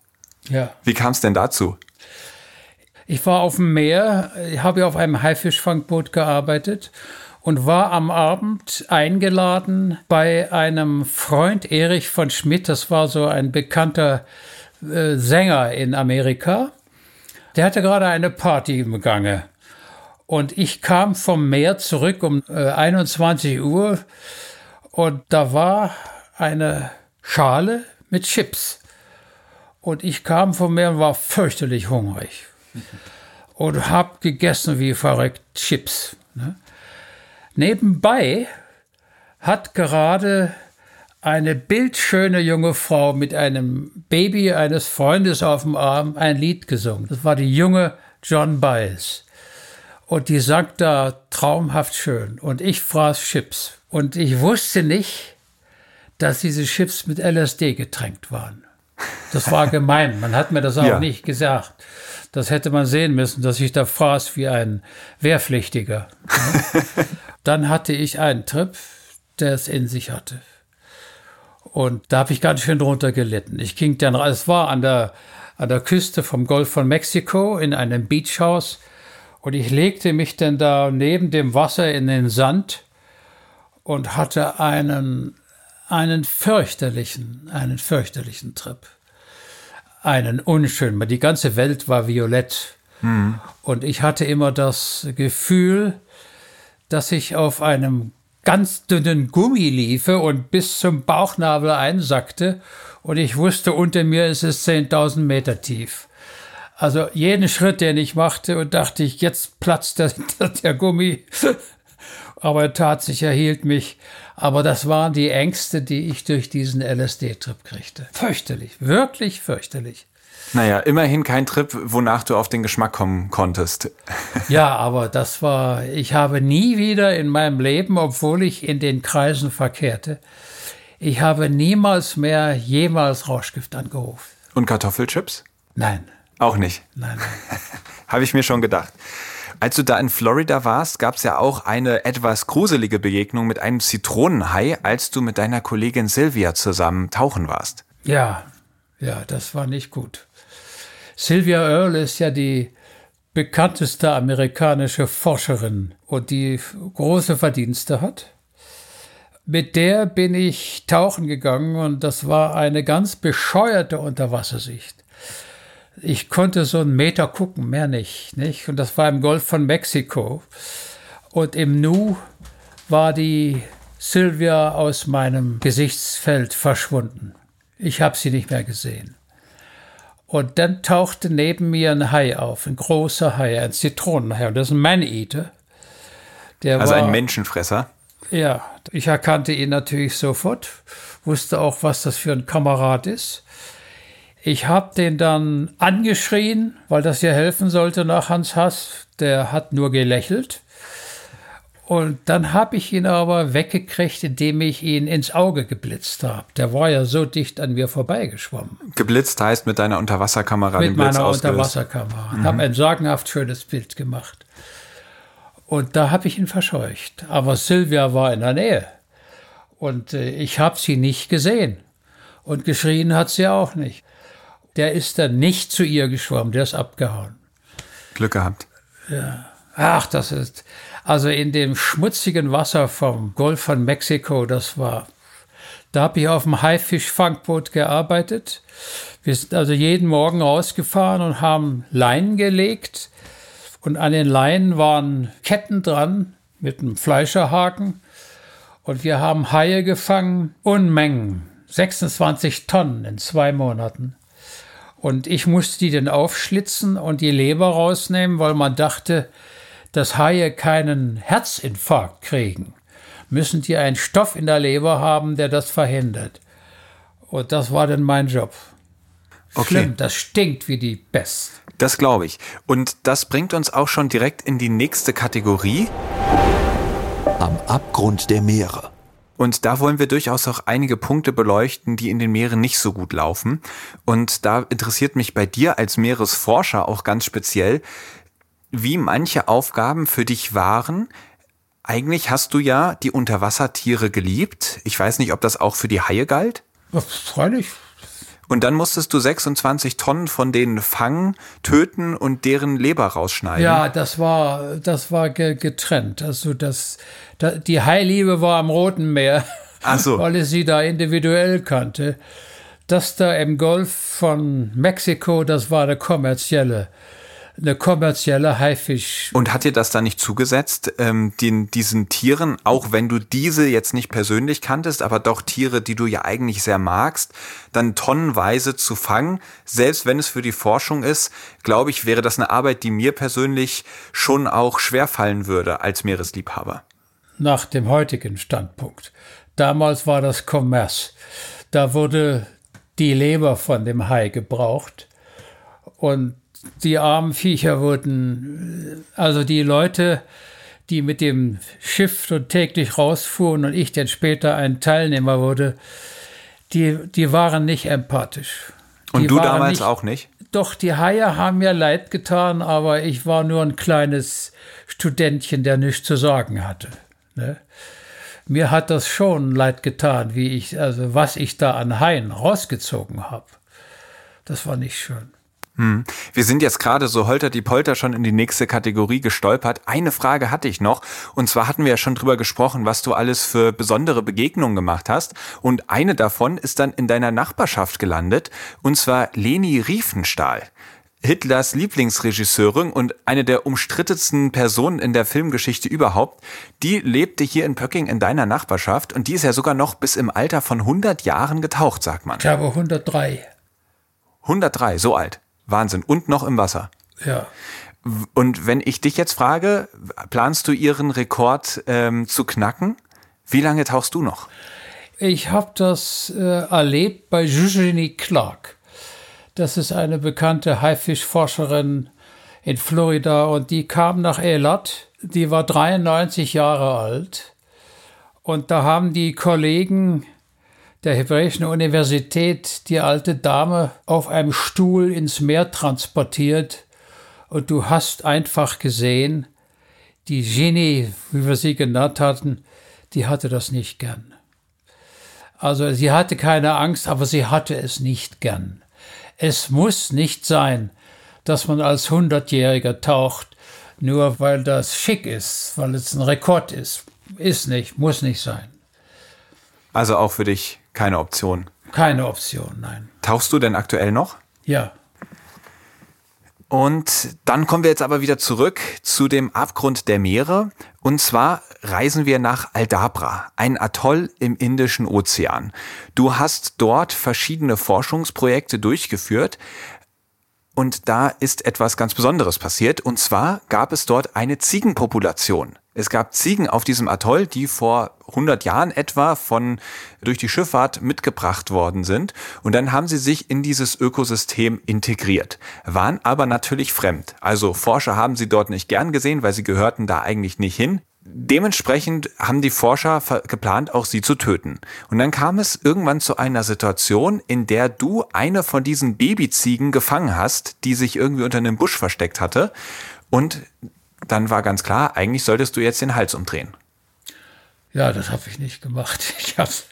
Ja. Wie kam es denn dazu? Ich war auf dem Meer, ich habe auf einem Haifischfangboot gearbeitet und war am Abend eingeladen bei einem Freund Erich von Schmidt, das war so ein bekannter äh, Sänger in Amerika. Der hatte gerade eine Party im Gange. Und ich kam vom Meer zurück um äh, 21 Uhr und da war eine Schale mit Chips. Und ich kam vom Meer und war fürchterlich hungrig und hab gegessen wie verrückt Chips. Ne? Nebenbei hat gerade eine bildschöne junge Frau mit einem Baby eines Freundes auf dem Arm ein Lied gesungen. Das war die junge John Biles. Und die sang da traumhaft schön. Und ich fraß Chips. Und ich wusste nicht, dass diese Chips mit LSD getränkt waren. Das war gemein. Man hat mir das auch Ja. nicht gesagt. Das hätte man sehen müssen, dass ich da fraß wie ein Wehrpflichtiger. Dann hatte ich einen Trip, der es in sich hatte. Und da habe ich ganz schön drunter gelitten. Ich ging dann, es war an der, an der Küste vom Golf von Mexiko in einem Beachhaus und ich legte mich dann da neben dem Wasser in den Sand und hatte einen, einen fürchterlichen, einen fürchterlichen Trip. Einen unschönen. Die ganze Welt war violett. Und ich hatte immer das Gefühl, dass ich auf einem ganz dünnen Gummi liefe und bis zum Bauchnabel einsackte. Und ich wusste, unter mir ist es 10.000 Meter tief. Also jeden Schritt, den ich machte, und dachte ich, jetzt platzt der, der Gummi. Aber er tat sich, er hielt mich. Aber das waren die Ängste, die ich durch diesen LSD-Trip kriegte. Fürchterlich, wirklich fürchterlich. Naja, immerhin kein Trip, wonach du auf den Geschmack kommen konntest. Ja, aber das war, ich habe nie wieder in meinem Leben, obwohl ich in den Kreisen verkehrte, ich habe niemals mehr jemals Rauschgift angerufen. Und Kartoffelchips? Nein, Auch nicht. nein, nein. Habe ich mir schon gedacht. Als du da in Florida warst, gab es ja auch eine etwas gruselige Begegnung mit einem Zitronenhai, als du mit deiner Kollegin Sylvia zusammen tauchen warst. Ja, ja, das war nicht gut. Sylvia Earle ist ja die bekannteste amerikanische Forscherin und die große Verdienste hat. Mit der bin ich tauchen gegangen und das war eine ganz bescheuerte Unterwassersicht. Ich konnte so einen Meter gucken, mehr nicht, nicht? Und das war im Golf von Mexiko. Und im Nu war die Sylvia aus meinem Gesichtsfeld verschwunden. Ich habe sie nicht mehr gesehen. Und dann tauchte neben mir ein Hai auf, ein großer Hai, ein Zitronenhai. Und das ist ein Man-Eater. Der Also war, ein Menschenfresser. ja, ich erkannte ihn natürlich sofort, wusste auch, was das für ein Kamerad ist. Ich habe den dann angeschrien, weil das ja helfen sollte nach Hans Hass. Der hat nur gelächelt. Und dann habe ich ihn aber weggekriegt, indem ich ihn ins Auge geblitzt habe. Der war ja so dicht an mir vorbeigeschwommen. Geblitzt heißt mit deiner Unterwasserkamera den Mit Blitz meiner ausgelöst. Unterwasserkamera. Und habe ein sagenhaft schönes Bild gemacht. Und da habe ich ihn verscheucht. Aber Sylvia war in der Nähe. Und äh, ich habe sie nicht gesehen. Und geschrien hat sie auch nicht. Der ist dann nicht zu ihr geschwommen, der ist abgehauen. Glück gehabt. Ach, das ist, also in dem schmutzigen Wasser vom Golf von Mexiko, das war, da habe ich auf dem Haifischfangboot gearbeitet. Wir sind also jeden Morgen rausgefahren und haben Leinen gelegt. Und an den Leinen waren Ketten dran mit einem Fleischerhaken. Und wir haben Haie gefangen, Unmengen, 26 Tonnen in zwei Monaten. Und ich musste die dann aufschlitzen und die Leber rausnehmen, weil man dachte, dass Haie keinen Herzinfarkt kriegen. Müssen die einen Stoff in der Leber haben, der das verhindert. Und das war dann mein Job. Okay. Schlimm, das stinkt wie die Pest. Das glaube ich. Und das bringt uns auch schon direkt in die nächste Kategorie. Am Abgrund der Meere. Und da wollen wir durchaus auch einige Punkte beleuchten, die in den Meeren nicht so gut laufen. Und da interessiert mich bei dir als Meeresforscher auch ganz speziell, wie manche Aufgaben für dich waren. Eigentlich hast du ja die Unterwassertiere geliebt. Ich weiß nicht, ob das auch für die Haie galt. Freilich. Und dann musstest du 26 Tonnen von denen fangen, töten und deren Leber rausschneiden. Ja, das war, das war ge getrennt. Also das, da, die Hailiebe war am Roten Meer, so. weil ich sie da individuell kannte. Das da im Golf von Mexiko, das war eine kommerzielle, eine kommerzielle Haifisch. Und hat dir das dann nicht zugesetzt, ähm, den, diesen Tieren, auch wenn du diese jetzt nicht persönlich kanntest, aber doch Tiere, die du ja eigentlich sehr magst, dann tonnenweise zu fangen, selbst wenn es für die Forschung ist, glaube ich, wäre das eine Arbeit, die mir persönlich schon auch schwerfallen würde als Meeresliebhaber. nach dem heutigen Standpunkt. Damals war das Kommerz. Da wurde die Leber von dem Hai gebraucht und die armen Viecher wurden, also die Leute, die mit dem Schiff so täglich rausfuhren und ich dann später ein Teilnehmer wurde, die, die waren nicht empathisch. Und Die du damals nicht- auch nicht? Doch, die Haie haben mir leid getan, aber ich war nur ein kleines Studentchen, der nichts zu sagen hatte. Ne? Mir hat das schon leid getan, wie ich, also was ich da an Haien rausgezogen habe. Das war nicht schön. Wir sind jetzt gerade so holter die Polter schon in die nächste Kategorie gestolpert. Eine Frage hatte ich noch. Und zwar hatten wir ja schon drüber gesprochen, was du alles für besondere Begegnungen gemacht hast. Und eine davon ist dann in deiner Nachbarschaft gelandet. Und zwar Leni Riefenstahl. Hitlers Lieblingsregisseurin und eine der umstrittensten Personen in der Filmgeschichte überhaupt, die lebte hier in Pöcking in deiner Nachbarschaft und die ist ja sogar noch bis im Alter von 100 Jahren getaucht, sagt man. Ich habe 103. 103, so alt. Wahnsinn. Und noch im Wasser. Ja. Und wenn ich dich jetzt frage, planst du ihren Rekord ähm, zu knacken? Wie lange tauchst du noch? Ich habe das äh, erlebt bei Eugenie Clark. Das ist eine bekannte Haifischforscherin in Florida und die kam nach Eilat. Die war 93 Jahre alt. Und da haben die Kollegen der Hebräischen Universität die alte Dame auf einem Stuhl ins Meer transportiert. Und du hast einfach gesehen, die Genie, wie wir sie genannt hatten, die hatte das nicht gern. Also sie hatte keine Angst, aber sie hatte es nicht gern. Es muss nicht sein, dass man als Hundertjähriger taucht, nur weil das schick ist, weil es ein Rekord ist. Ist nicht, muss nicht sein. Also auch für dich keine Option. Keine Option, nein. Tauchst du denn aktuell noch? Ja. Und dann kommen wir jetzt aber wieder zurück zu dem Abgrund der Meere. Und zwar reisen wir nach Aldabra, ein Atoll im Indischen Ozean. Du hast dort verschiedene Forschungsprojekte durchgeführt. Und da ist etwas ganz Besonderes passiert. Und zwar gab es dort eine Ziegenpopulation. Es gab Ziegen auf diesem Atoll, die vor 100 Jahren etwa von durch die Schifffahrt mitgebracht worden sind. Und dann haben sie sich in dieses Ökosystem integriert, waren aber natürlich fremd. Also Forscher haben sie dort nicht gern gesehen, weil sie gehörten da eigentlich nicht hin. Dementsprechend haben die Forscher geplant, auch sie zu töten. Und dann kam es irgendwann zu einer Situation, in der du eine von diesen Babyziegen gefangen hast, die sich irgendwie unter einem Busch versteckt hatte. Und dann war ganz klar, eigentlich solltest du jetzt den Hals umdrehen. Ja, das habe ich nicht gemacht. Ich hab's,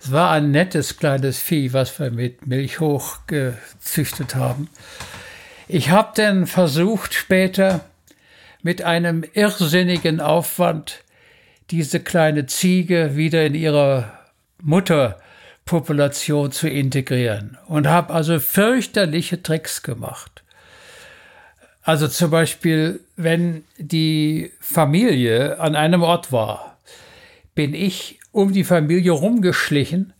es war ein nettes kleines Vieh, was wir mit Milch hochgezüchtet haben. Ich habe dann versucht, später mit einem irrsinnigen Aufwand diese kleine Ziege wieder in ihre Mutterpopulation zu integrieren und habe also fürchterliche Tricks gemacht. Also zum Beispiel, wenn die Familie an einem Ort war, bin ich um die Familie rumgeschlichen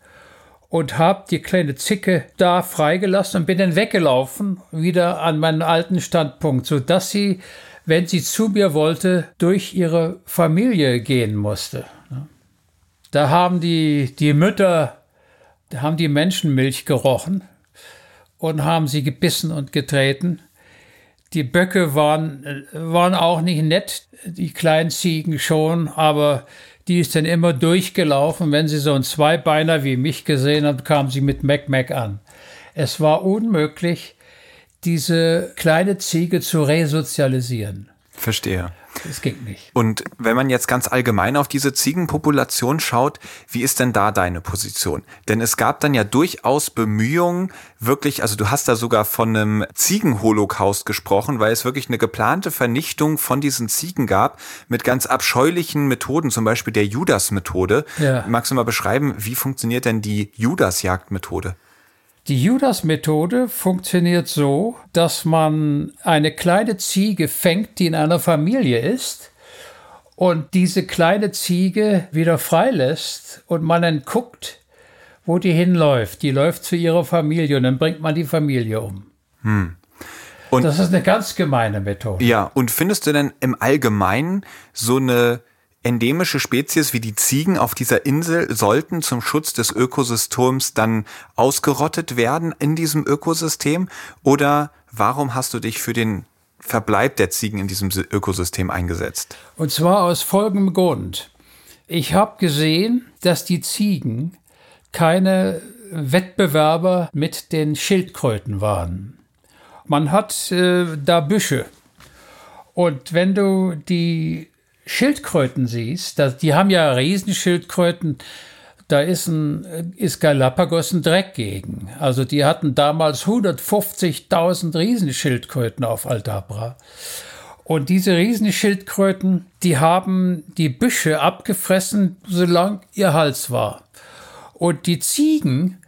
und habe die kleine Zicke da freigelassen und bin dann weggelaufen, wieder an meinen alten Standpunkt, sodass sie, wenn sie zu mir wollte, durch ihre Familie gehen musste. Da haben die, die Mütter, da haben die Menschenmilch gerochen und haben sie gebissen und getreten. Die Böcke waren, waren auch nicht nett, die kleinen Ziegen schon, aber die ist dann immer durchgelaufen. Wenn sie so einen Zweibeiner wie mich gesehen hat, kam sie mit Mac Mac an. Es war unmöglich, diese kleine Ziege zu resozialisieren. Verstehe. Es ging nicht. Und wenn man jetzt ganz allgemein auf diese Ziegenpopulation schaut, wie ist denn da deine Position? Denn es gab dann ja durchaus Bemühungen, wirklich, also du hast da sogar von einem Ziegenholocaust gesprochen, weil es wirklich eine geplante Vernichtung von diesen Ziegen gab mit ganz abscheulichen Methoden, zum Beispiel der Judas-Methode. Ja. Magst du mal beschreiben, wie funktioniert denn die Judas-Jagd-Methode? Die Judas-Methode funktioniert so, dass man eine kleine Ziege fängt, die in einer Familie ist, und diese kleine Ziege wieder freilässt und man dann guckt, wo die hinläuft. Die läuft zu ihrer Familie und dann bringt man die Familie um. Und- das ist eine ganz gemeine Methode. Ja, und findest du denn im Allgemeinen so eine endemische Spezies wie die Ziegen auf dieser Insel sollten zum Schutz des Ökosystems dann ausgerottet werden in diesem Ökosystem? Oder warum hast du dich für den Verbleib der Ziegen in diesem Ökosystem eingesetzt? Und zwar aus folgendem Grund. Ich habe gesehen, dass die Ziegen keine Wettbewerber mit den Schildkröten waren. Man hat äh, da Büsche. Und wenn du die Schildkröten siehst, das, die haben ja Riesenschildkröten, da ist, ein, ist Galapagos ein Dreck gegen. Also die hatten damals 150.000 Riesenschildkröten auf Aldabra. Und diese Riesenschildkröten, die haben die Büsche abgefressen, solange ihr Hals war. Und die Ziegen,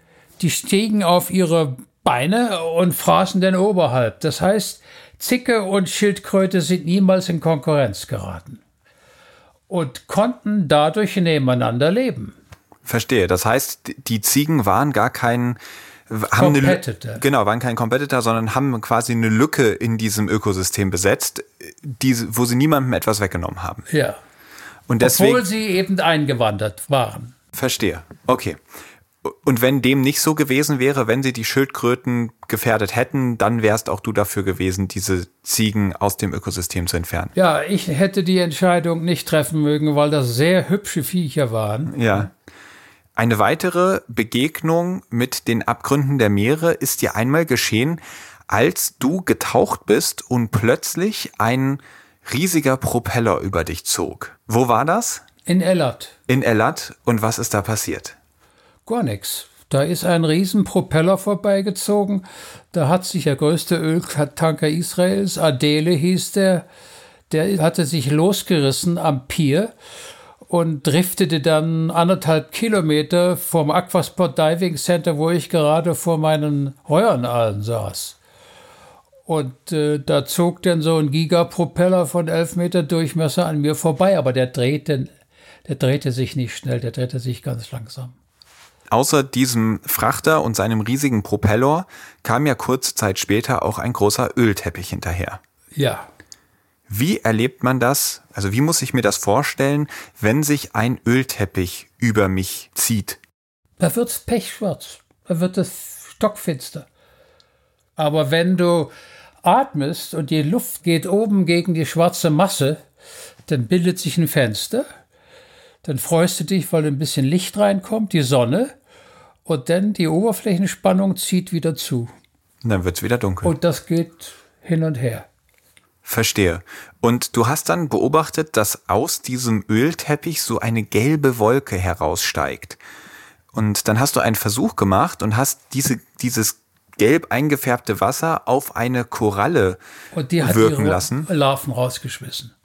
die stiegen auf ihre Beine und fraßen den oberhalb. Das heißt, Zicke und Schildkröte sind niemals in Konkurrenz geraten und konnten dadurch nebeneinander leben. Verstehe. Das heißt, die Ziegen waren gar kein haben Competitor. Eine, genau, waren kein Competitor, sondern haben quasi eine Lücke in diesem Ökosystem besetzt, die, wo sie niemandem etwas weggenommen haben. Ja. Und deswegen, Obwohl sie eben eingewandert waren. Verstehe. Okay. Und wenn dem nicht so gewesen wäre, wenn sie die Schildkröten gefährdet hätten, dann wärst auch du dafür gewesen, diese Ziegen aus dem Ökosystem zu entfernen. Ja, ich hätte die Entscheidung nicht treffen mögen, weil das sehr hübsche Viecher waren. Ja. Eine weitere Begegnung mit den Abgründen der Meere ist dir einmal geschehen, als du getaucht bist und plötzlich ein riesiger Propeller über dich zog. Wo war das? In Ellat. In Ellat. Und was ist da passiert? Gar nichts. Da ist ein riesen Propeller vorbeigezogen. Da hat sich der größte Öltanker Israels, Adele hieß der, der hatte sich losgerissen am Pier und driftete dann anderthalb Kilometer vom Aquasport Diving Center, wo ich gerade vor meinen Heuernalen saß. Und äh, da zog dann so ein Gigapropeller von elf Meter Durchmesser an mir vorbei, aber der drehte, der drehte sich nicht schnell, der drehte sich ganz langsam. Außer diesem Frachter und seinem riesigen Propeller kam ja kurze Zeit später auch ein großer Ölteppich hinterher. Ja. Wie erlebt man das? Also wie muss ich mir das vorstellen, wenn sich ein Ölteppich über mich zieht? Da wird's pechschwarz. Da wird es stockfinster. Aber wenn du atmest und die Luft geht oben gegen die schwarze Masse, dann bildet sich ein Fenster dann freust du dich, weil ein bisschen Licht reinkommt, die Sonne, und dann die Oberflächenspannung zieht wieder zu. Und dann wird es wieder dunkel. Und das geht hin und her. Verstehe. Und du hast dann beobachtet, dass aus diesem Ölteppich so eine gelbe Wolke heraussteigt. Und dann hast du einen Versuch gemacht und hast diese, dieses gelb eingefärbte Wasser auf eine Koralle und die hat wirken lassen. Larven rausgeschmissen.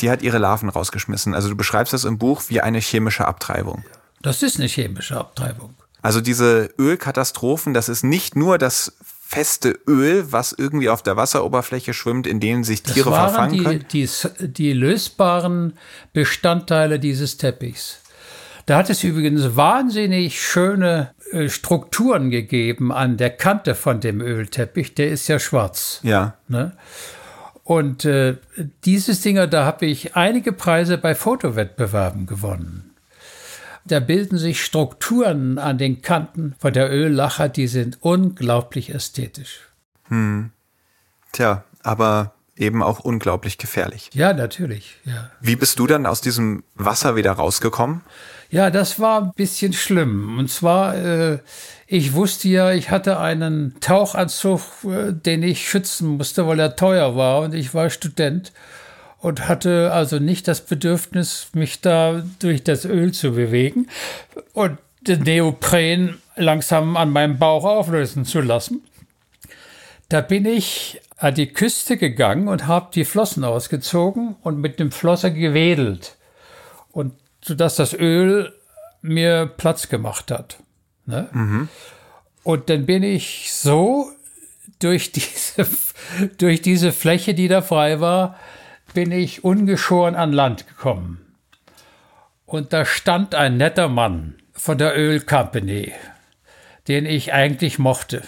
Die hat ihre Larven rausgeschmissen. Also du beschreibst das im Buch wie eine chemische Abtreibung. Das ist eine chemische Abtreibung. Also diese Ölkatastrophen, das ist nicht nur das feste Öl, was irgendwie auf der Wasseroberfläche schwimmt, in denen sich Tiere das waren verfangen die, können. Die, die lösbaren Bestandteile dieses Teppichs. Da hat es übrigens wahnsinnig schöne äh, Strukturen gegeben an der Kante von dem Ölteppich. Der ist ja schwarz. Ja. Ne? Und äh, dieses Dinger, da habe ich einige Preise bei Fotowettbewerben gewonnen. Da bilden sich Strukturen an den Kanten von der Öllacher, die sind unglaublich ästhetisch. Hm. Tja, aber eben auch unglaublich gefährlich. Ja, natürlich, ja. Wie bist du dann aus diesem Wasser wieder rausgekommen? Ja, das war ein bisschen schlimm. Und zwar, äh, ich wusste ja, ich hatte einen Tauchanzug, äh, den ich schützen musste, weil er teuer war und ich war Student und hatte also nicht das Bedürfnis, mich da durch das Öl zu bewegen und den Neopren langsam an meinem Bauch auflösen zu lassen. Da bin ich an die Küste gegangen und habe die Flossen ausgezogen und mit dem Flosser gewedelt. Und sodass das Öl mir Platz gemacht hat. Ne? Mhm. Und dann bin ich so durch diese, durch diese Fläche, die da frei war, bin ich ungeschoren an Land gekommen. Und da stand ein netter Mann von der Öl Company, den ich eigentlich mochte.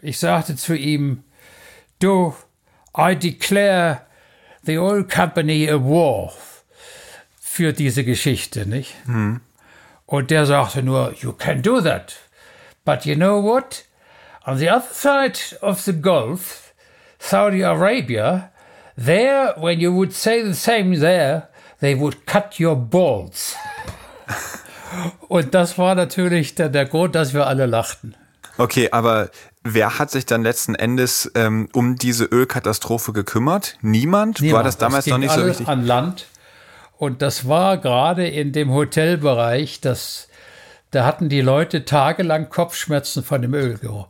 Ich sagte zu ihm, du, I declare the Oil Company a war für diese Geschichte, nicht? Mhm. Und der sagte nur, you can do that. But you know what? On the other side of the Gulf, Saudi Arabia, there, when you would say the same there, they would cut your balls. Und das war natürlich der, der Grund, dass wir alle lachten. Okay, aber wer hat sich dann letzten Endes ähm, um diese Ölkatastrophe gekümmert? Niemand? Niemand. War das damals ging noch nicht so richtig? an Land. Und das war gerade in dem Hotelbereich, das, da hatten die Leute tagelang Kopfschmerzen von dem Ölgeruch.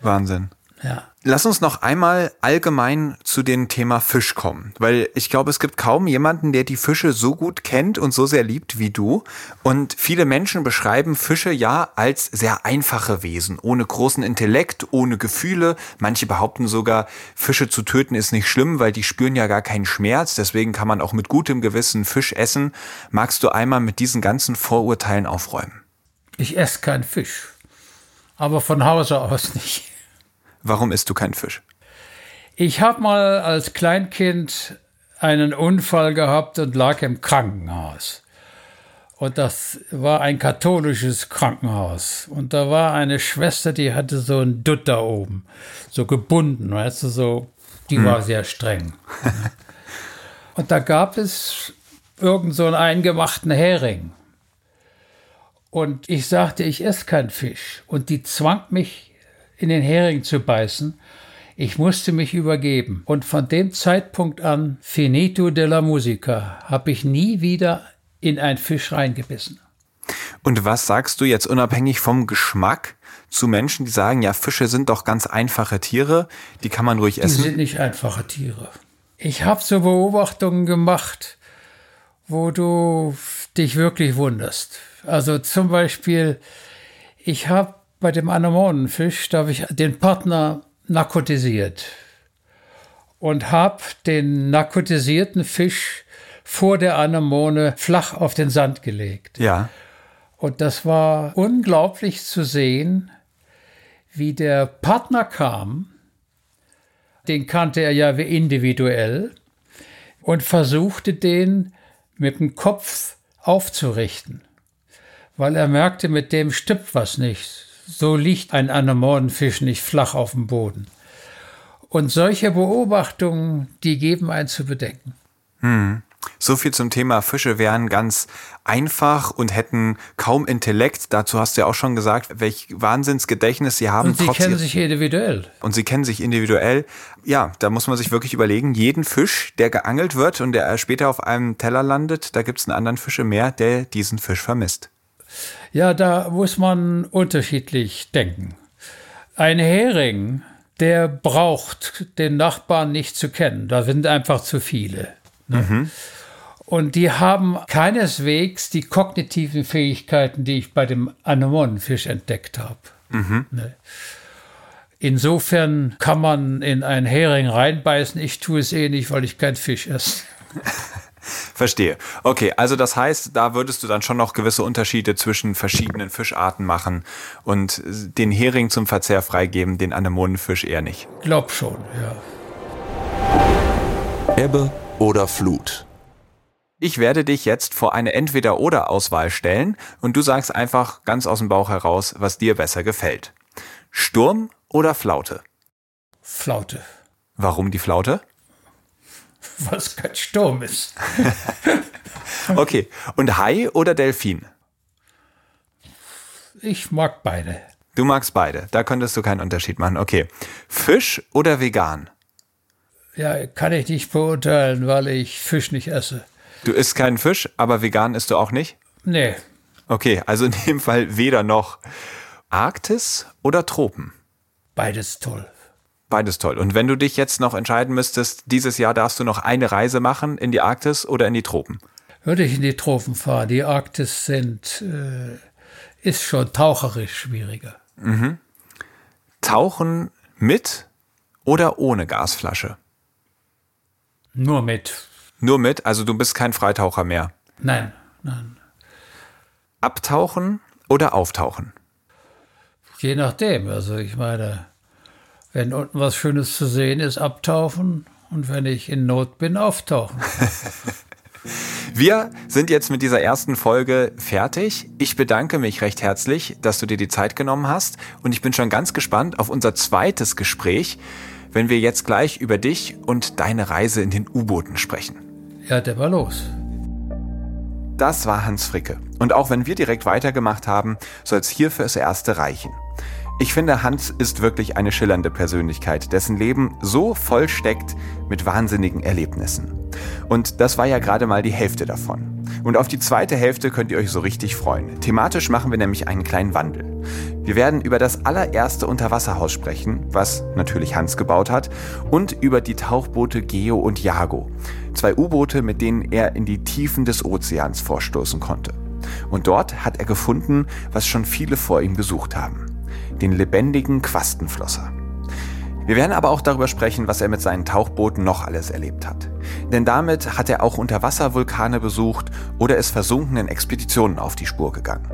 Wahnsinn. Ja. Lass uns noch einmal allgemein zu dem Thema Fisch kommen, weil ich glaube, es gibt kaum jemanden, der die Fische so gut kennt und so sehr liebt wie du. Und viele Menschen beschreiben Fische ja als sehr einfache Wesen, ohne großen Intellekt, ohne Gefühle. Manche behaupten sogar, Fische zu töten ist nicht schlimm, weil die spüren ja gar keinen Schmerz. Deswegen kann man auch mit gutem Gewissen Fisch essen. Magst du einmal mit diesen ganzen Vorurteilen aufräumen? Ich esse keinen Fisch. Aber von Hause aus nicht. Warum isst du keinen Fisch? Ich habe mal als Kleinkind einen Unfall gehabt und lag im Krankenhaus. Und das war ein katholisches Krankenhaus. Und da war eine Schwester, die hatte so einen Dutt da oben, so gebunden, weißt du, so, die war sehr streng. und da gab es irgend so einen eingemachten Hering. Und ich sagte, ich esse keinen Fisch. Und die zwang mich, in den Hering zu beißen. Ich musste mich übergeben. Und von dem Zeitpunkt an, finito della musica, habe ich nie wieder in einen Fisch reingebissen. Und was sagst du jetzt unabhängig vom Geschmack zu Menschen, die sagen, ja, Fische sind doch ganz einfache Tiere, die kann man ruhig Die essen? sind nicht einfache Tiere. Ich habe so Beobachtungen gemacht, wo du dich wirklich wunderst. Also zum Beispiel, ich habe bei dem Anemonenfisch, da habe ich den Partner narkotisiert und habe den narkotisierten Fisch vor der Anemone flach auf den Sand gelegt. Ja. Und das war unglaublich zu sehen, wie der Partner kam, den kannte er ja wie individuell, und versuchte den mit dem Kopf aufzurichten, weil er merkte, mit dem stimmt was nicht. So liegt ein Anemonenfisch nicht flach auf dem Boden. Und solche Beobachtungen, die geben einen zu bedenken. So viel zum Thema Fische wären ganz einfach und hätten kaum Intellekt. Dazu hast du ja auch schon gesagt, welch Wahnsinnsgedächtnis sie haben. Und sie kennen sich individuell. und sie kennen sich individuell. Ja, da muss man sich wirklich überlegen, jeden Fisch, der geangelt wird und der später auf einem Teller landet, da gibt es einen anderen Fisch im Meer, der diesen Fisch vermisst. Ja, da muss man unterschiedlich denken. Ein Hering, der braucht den Nachbarn nicht zu kennen. Da sind einfach zu viele. Ne? Und die haben keineswegs die kognitiven Fähigkeiten, die ich bei dem Anemonenfisch entdeckt habe. Ne? Insofern kann man in einen Hering reinbeißen. Ich tue es eh nicht, weil ich kein Fisch esse. Verstehe. Okay, also das heißt, da würdest du dann schon noch gewisse Unterschiede zwischen verschiedenen Fischarten machen und den Hering zum Verzehr freigeben, den Anemonenfisch eher nicht. Glaub schon, ja. Ebbe oder Flut. Ich werde dich jetzt vor eine Entweder-Oder-Auswahl stellen und du sagst einfach ganz aus dem Bauch heraus, was dir besser gefällt. Sturm oder Flaute? Flaute. Warum die Flaute? Was kein Sturm ist. Okay. Und Hai oder Delfin? Ich mag beide. Du magst beide. Da könntest du keinen Unterschied machen. Okay. Fisch oder vegan? Ja, kann ich nicht beurteilen, weil ich Fisch nicht esse. Du isst keinen Fisch, aber vegan isst du auch nicht? Nee, Okay, also in dem Fall weder noch. Arktis oder Tropen? beides toll. Beides toll. Und wenn du dich jetzt noch entscheiden müsstest, dieses Jahr darfst du noch eine Reise machen in die Arktis oder in die Tropen? Würde ich in die Tropen fahren. Die Arktis sind, äh, ist schon taucherisch schwieriger. Tauchen mit oder ohne Gasflasche? Nur mit. Nur mit, also du bist kein Freitaucher mehr. Nein, nein. Abtauchen oder auftauchen? Je nachdem. Also ich meine, wenn unten was Schönes zu sehen ist, abtauchen. Und wenn ich in Not bin, auftauchen. Wir sind jetzt mit dieser ersten Folge fertig. Ich bedanke mich recht herzlich, dass du dir die Zeit genommen hast und ich bin schon ganz gespannt auf unser zweites Gespräch, wenn wir jetzt gleich über dich und deine Reise in den U-Booten sprechen. Ja, der war los. Das war Hans Fricke. Und auch wenn wir direkt weitergemacht haben, soll es hier fürs Erste reichen. Ich finde, Hans ist wirklich eine schillernde Persönlichkeit, dessen Leben so voll steckt mit wahnsinnigen Erlebnissen. Und das war ja gerade mal die Hälfte davon. Und auf die zweite Hälfte könnt ihr euch so richtig freuen. Thematisch machen wir nämlich einen kleinen Wandel. Wir werden über das allererste Unterwasserhaus sprechen, was natürlich Hans gebaut hat, und über die Tauchboote Geo und Jago. Zwei U-Boote, mit denen er in die Tiefen des Ozeans vorstoßen konnte. Und dort hat er gefunden, was schon viele vor ihm gesucht haben den lebendigen Quastenflosser. Wir werden aber auch darüber sprechen, was er mit seinen Tauchbooten noch alles erlebt hat. Denn damit hat er auch Unterwasservulkane besucht oder ist versunkenen Expeditionen auf die Spur gegangen.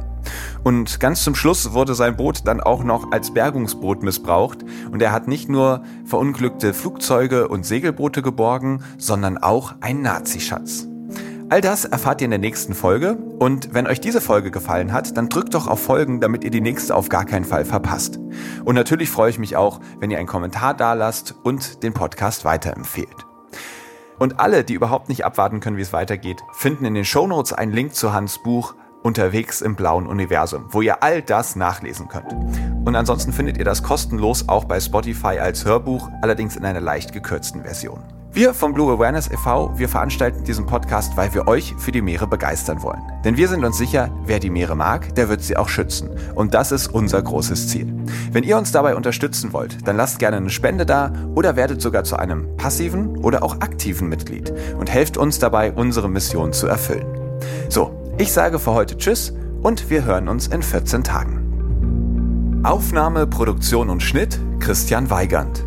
Und ganz zum Schluss wurde sein Boot dann auch noch als Bergungsboot missbraucht und er hat nicht nur verunglückte Flugzeuge und Segelboote geborgen, sondern auch einen Nazischatz. All das erfahrt ihr in der nächsten Folge und wenn euch diese Folge gefallen hat, dann drückt doch auf Folgen, damit ihr die nächste auf gar keinen Fall verpasst. Und natürlich freue ich mich auch, wenn ihr einen Kommentar dalasst und den Podcast weiterempfehlt. Und alle, die überhaupt nicht abwarten können, wie es weitergeht, finden in den Shownotes einen Link zu Hans Buch Unterwegs im blauen Universum, wo ihr all das nachlesen könnt. Und ansonsten findet ihr das kostenlos auch bei Spotify als Hörbuch, allerdings in einer leicht gekürzten Version. Wir vom Blue Awareness e.V., wir veranstalten diesen Podcast, weil wir euch für die Meere begeistern wollen. Denn wir sind uns sicher, wer die Meere mag, der wird sie auch schützen. Und das ist unser großes Ziel. Wenn ihr uns dabei unterstützen wollt, dann lasst gerne eine Spende da oder werdet sogar zu einem passiven oder auch aktiven Mitglied und helft uns dabei, unsere Mission zu erfüllen. So, ich sage für heute Tschüss und wir hören uns in 14 Tagen. Aufnahme, Produktion und Schnitt Christian Weigand.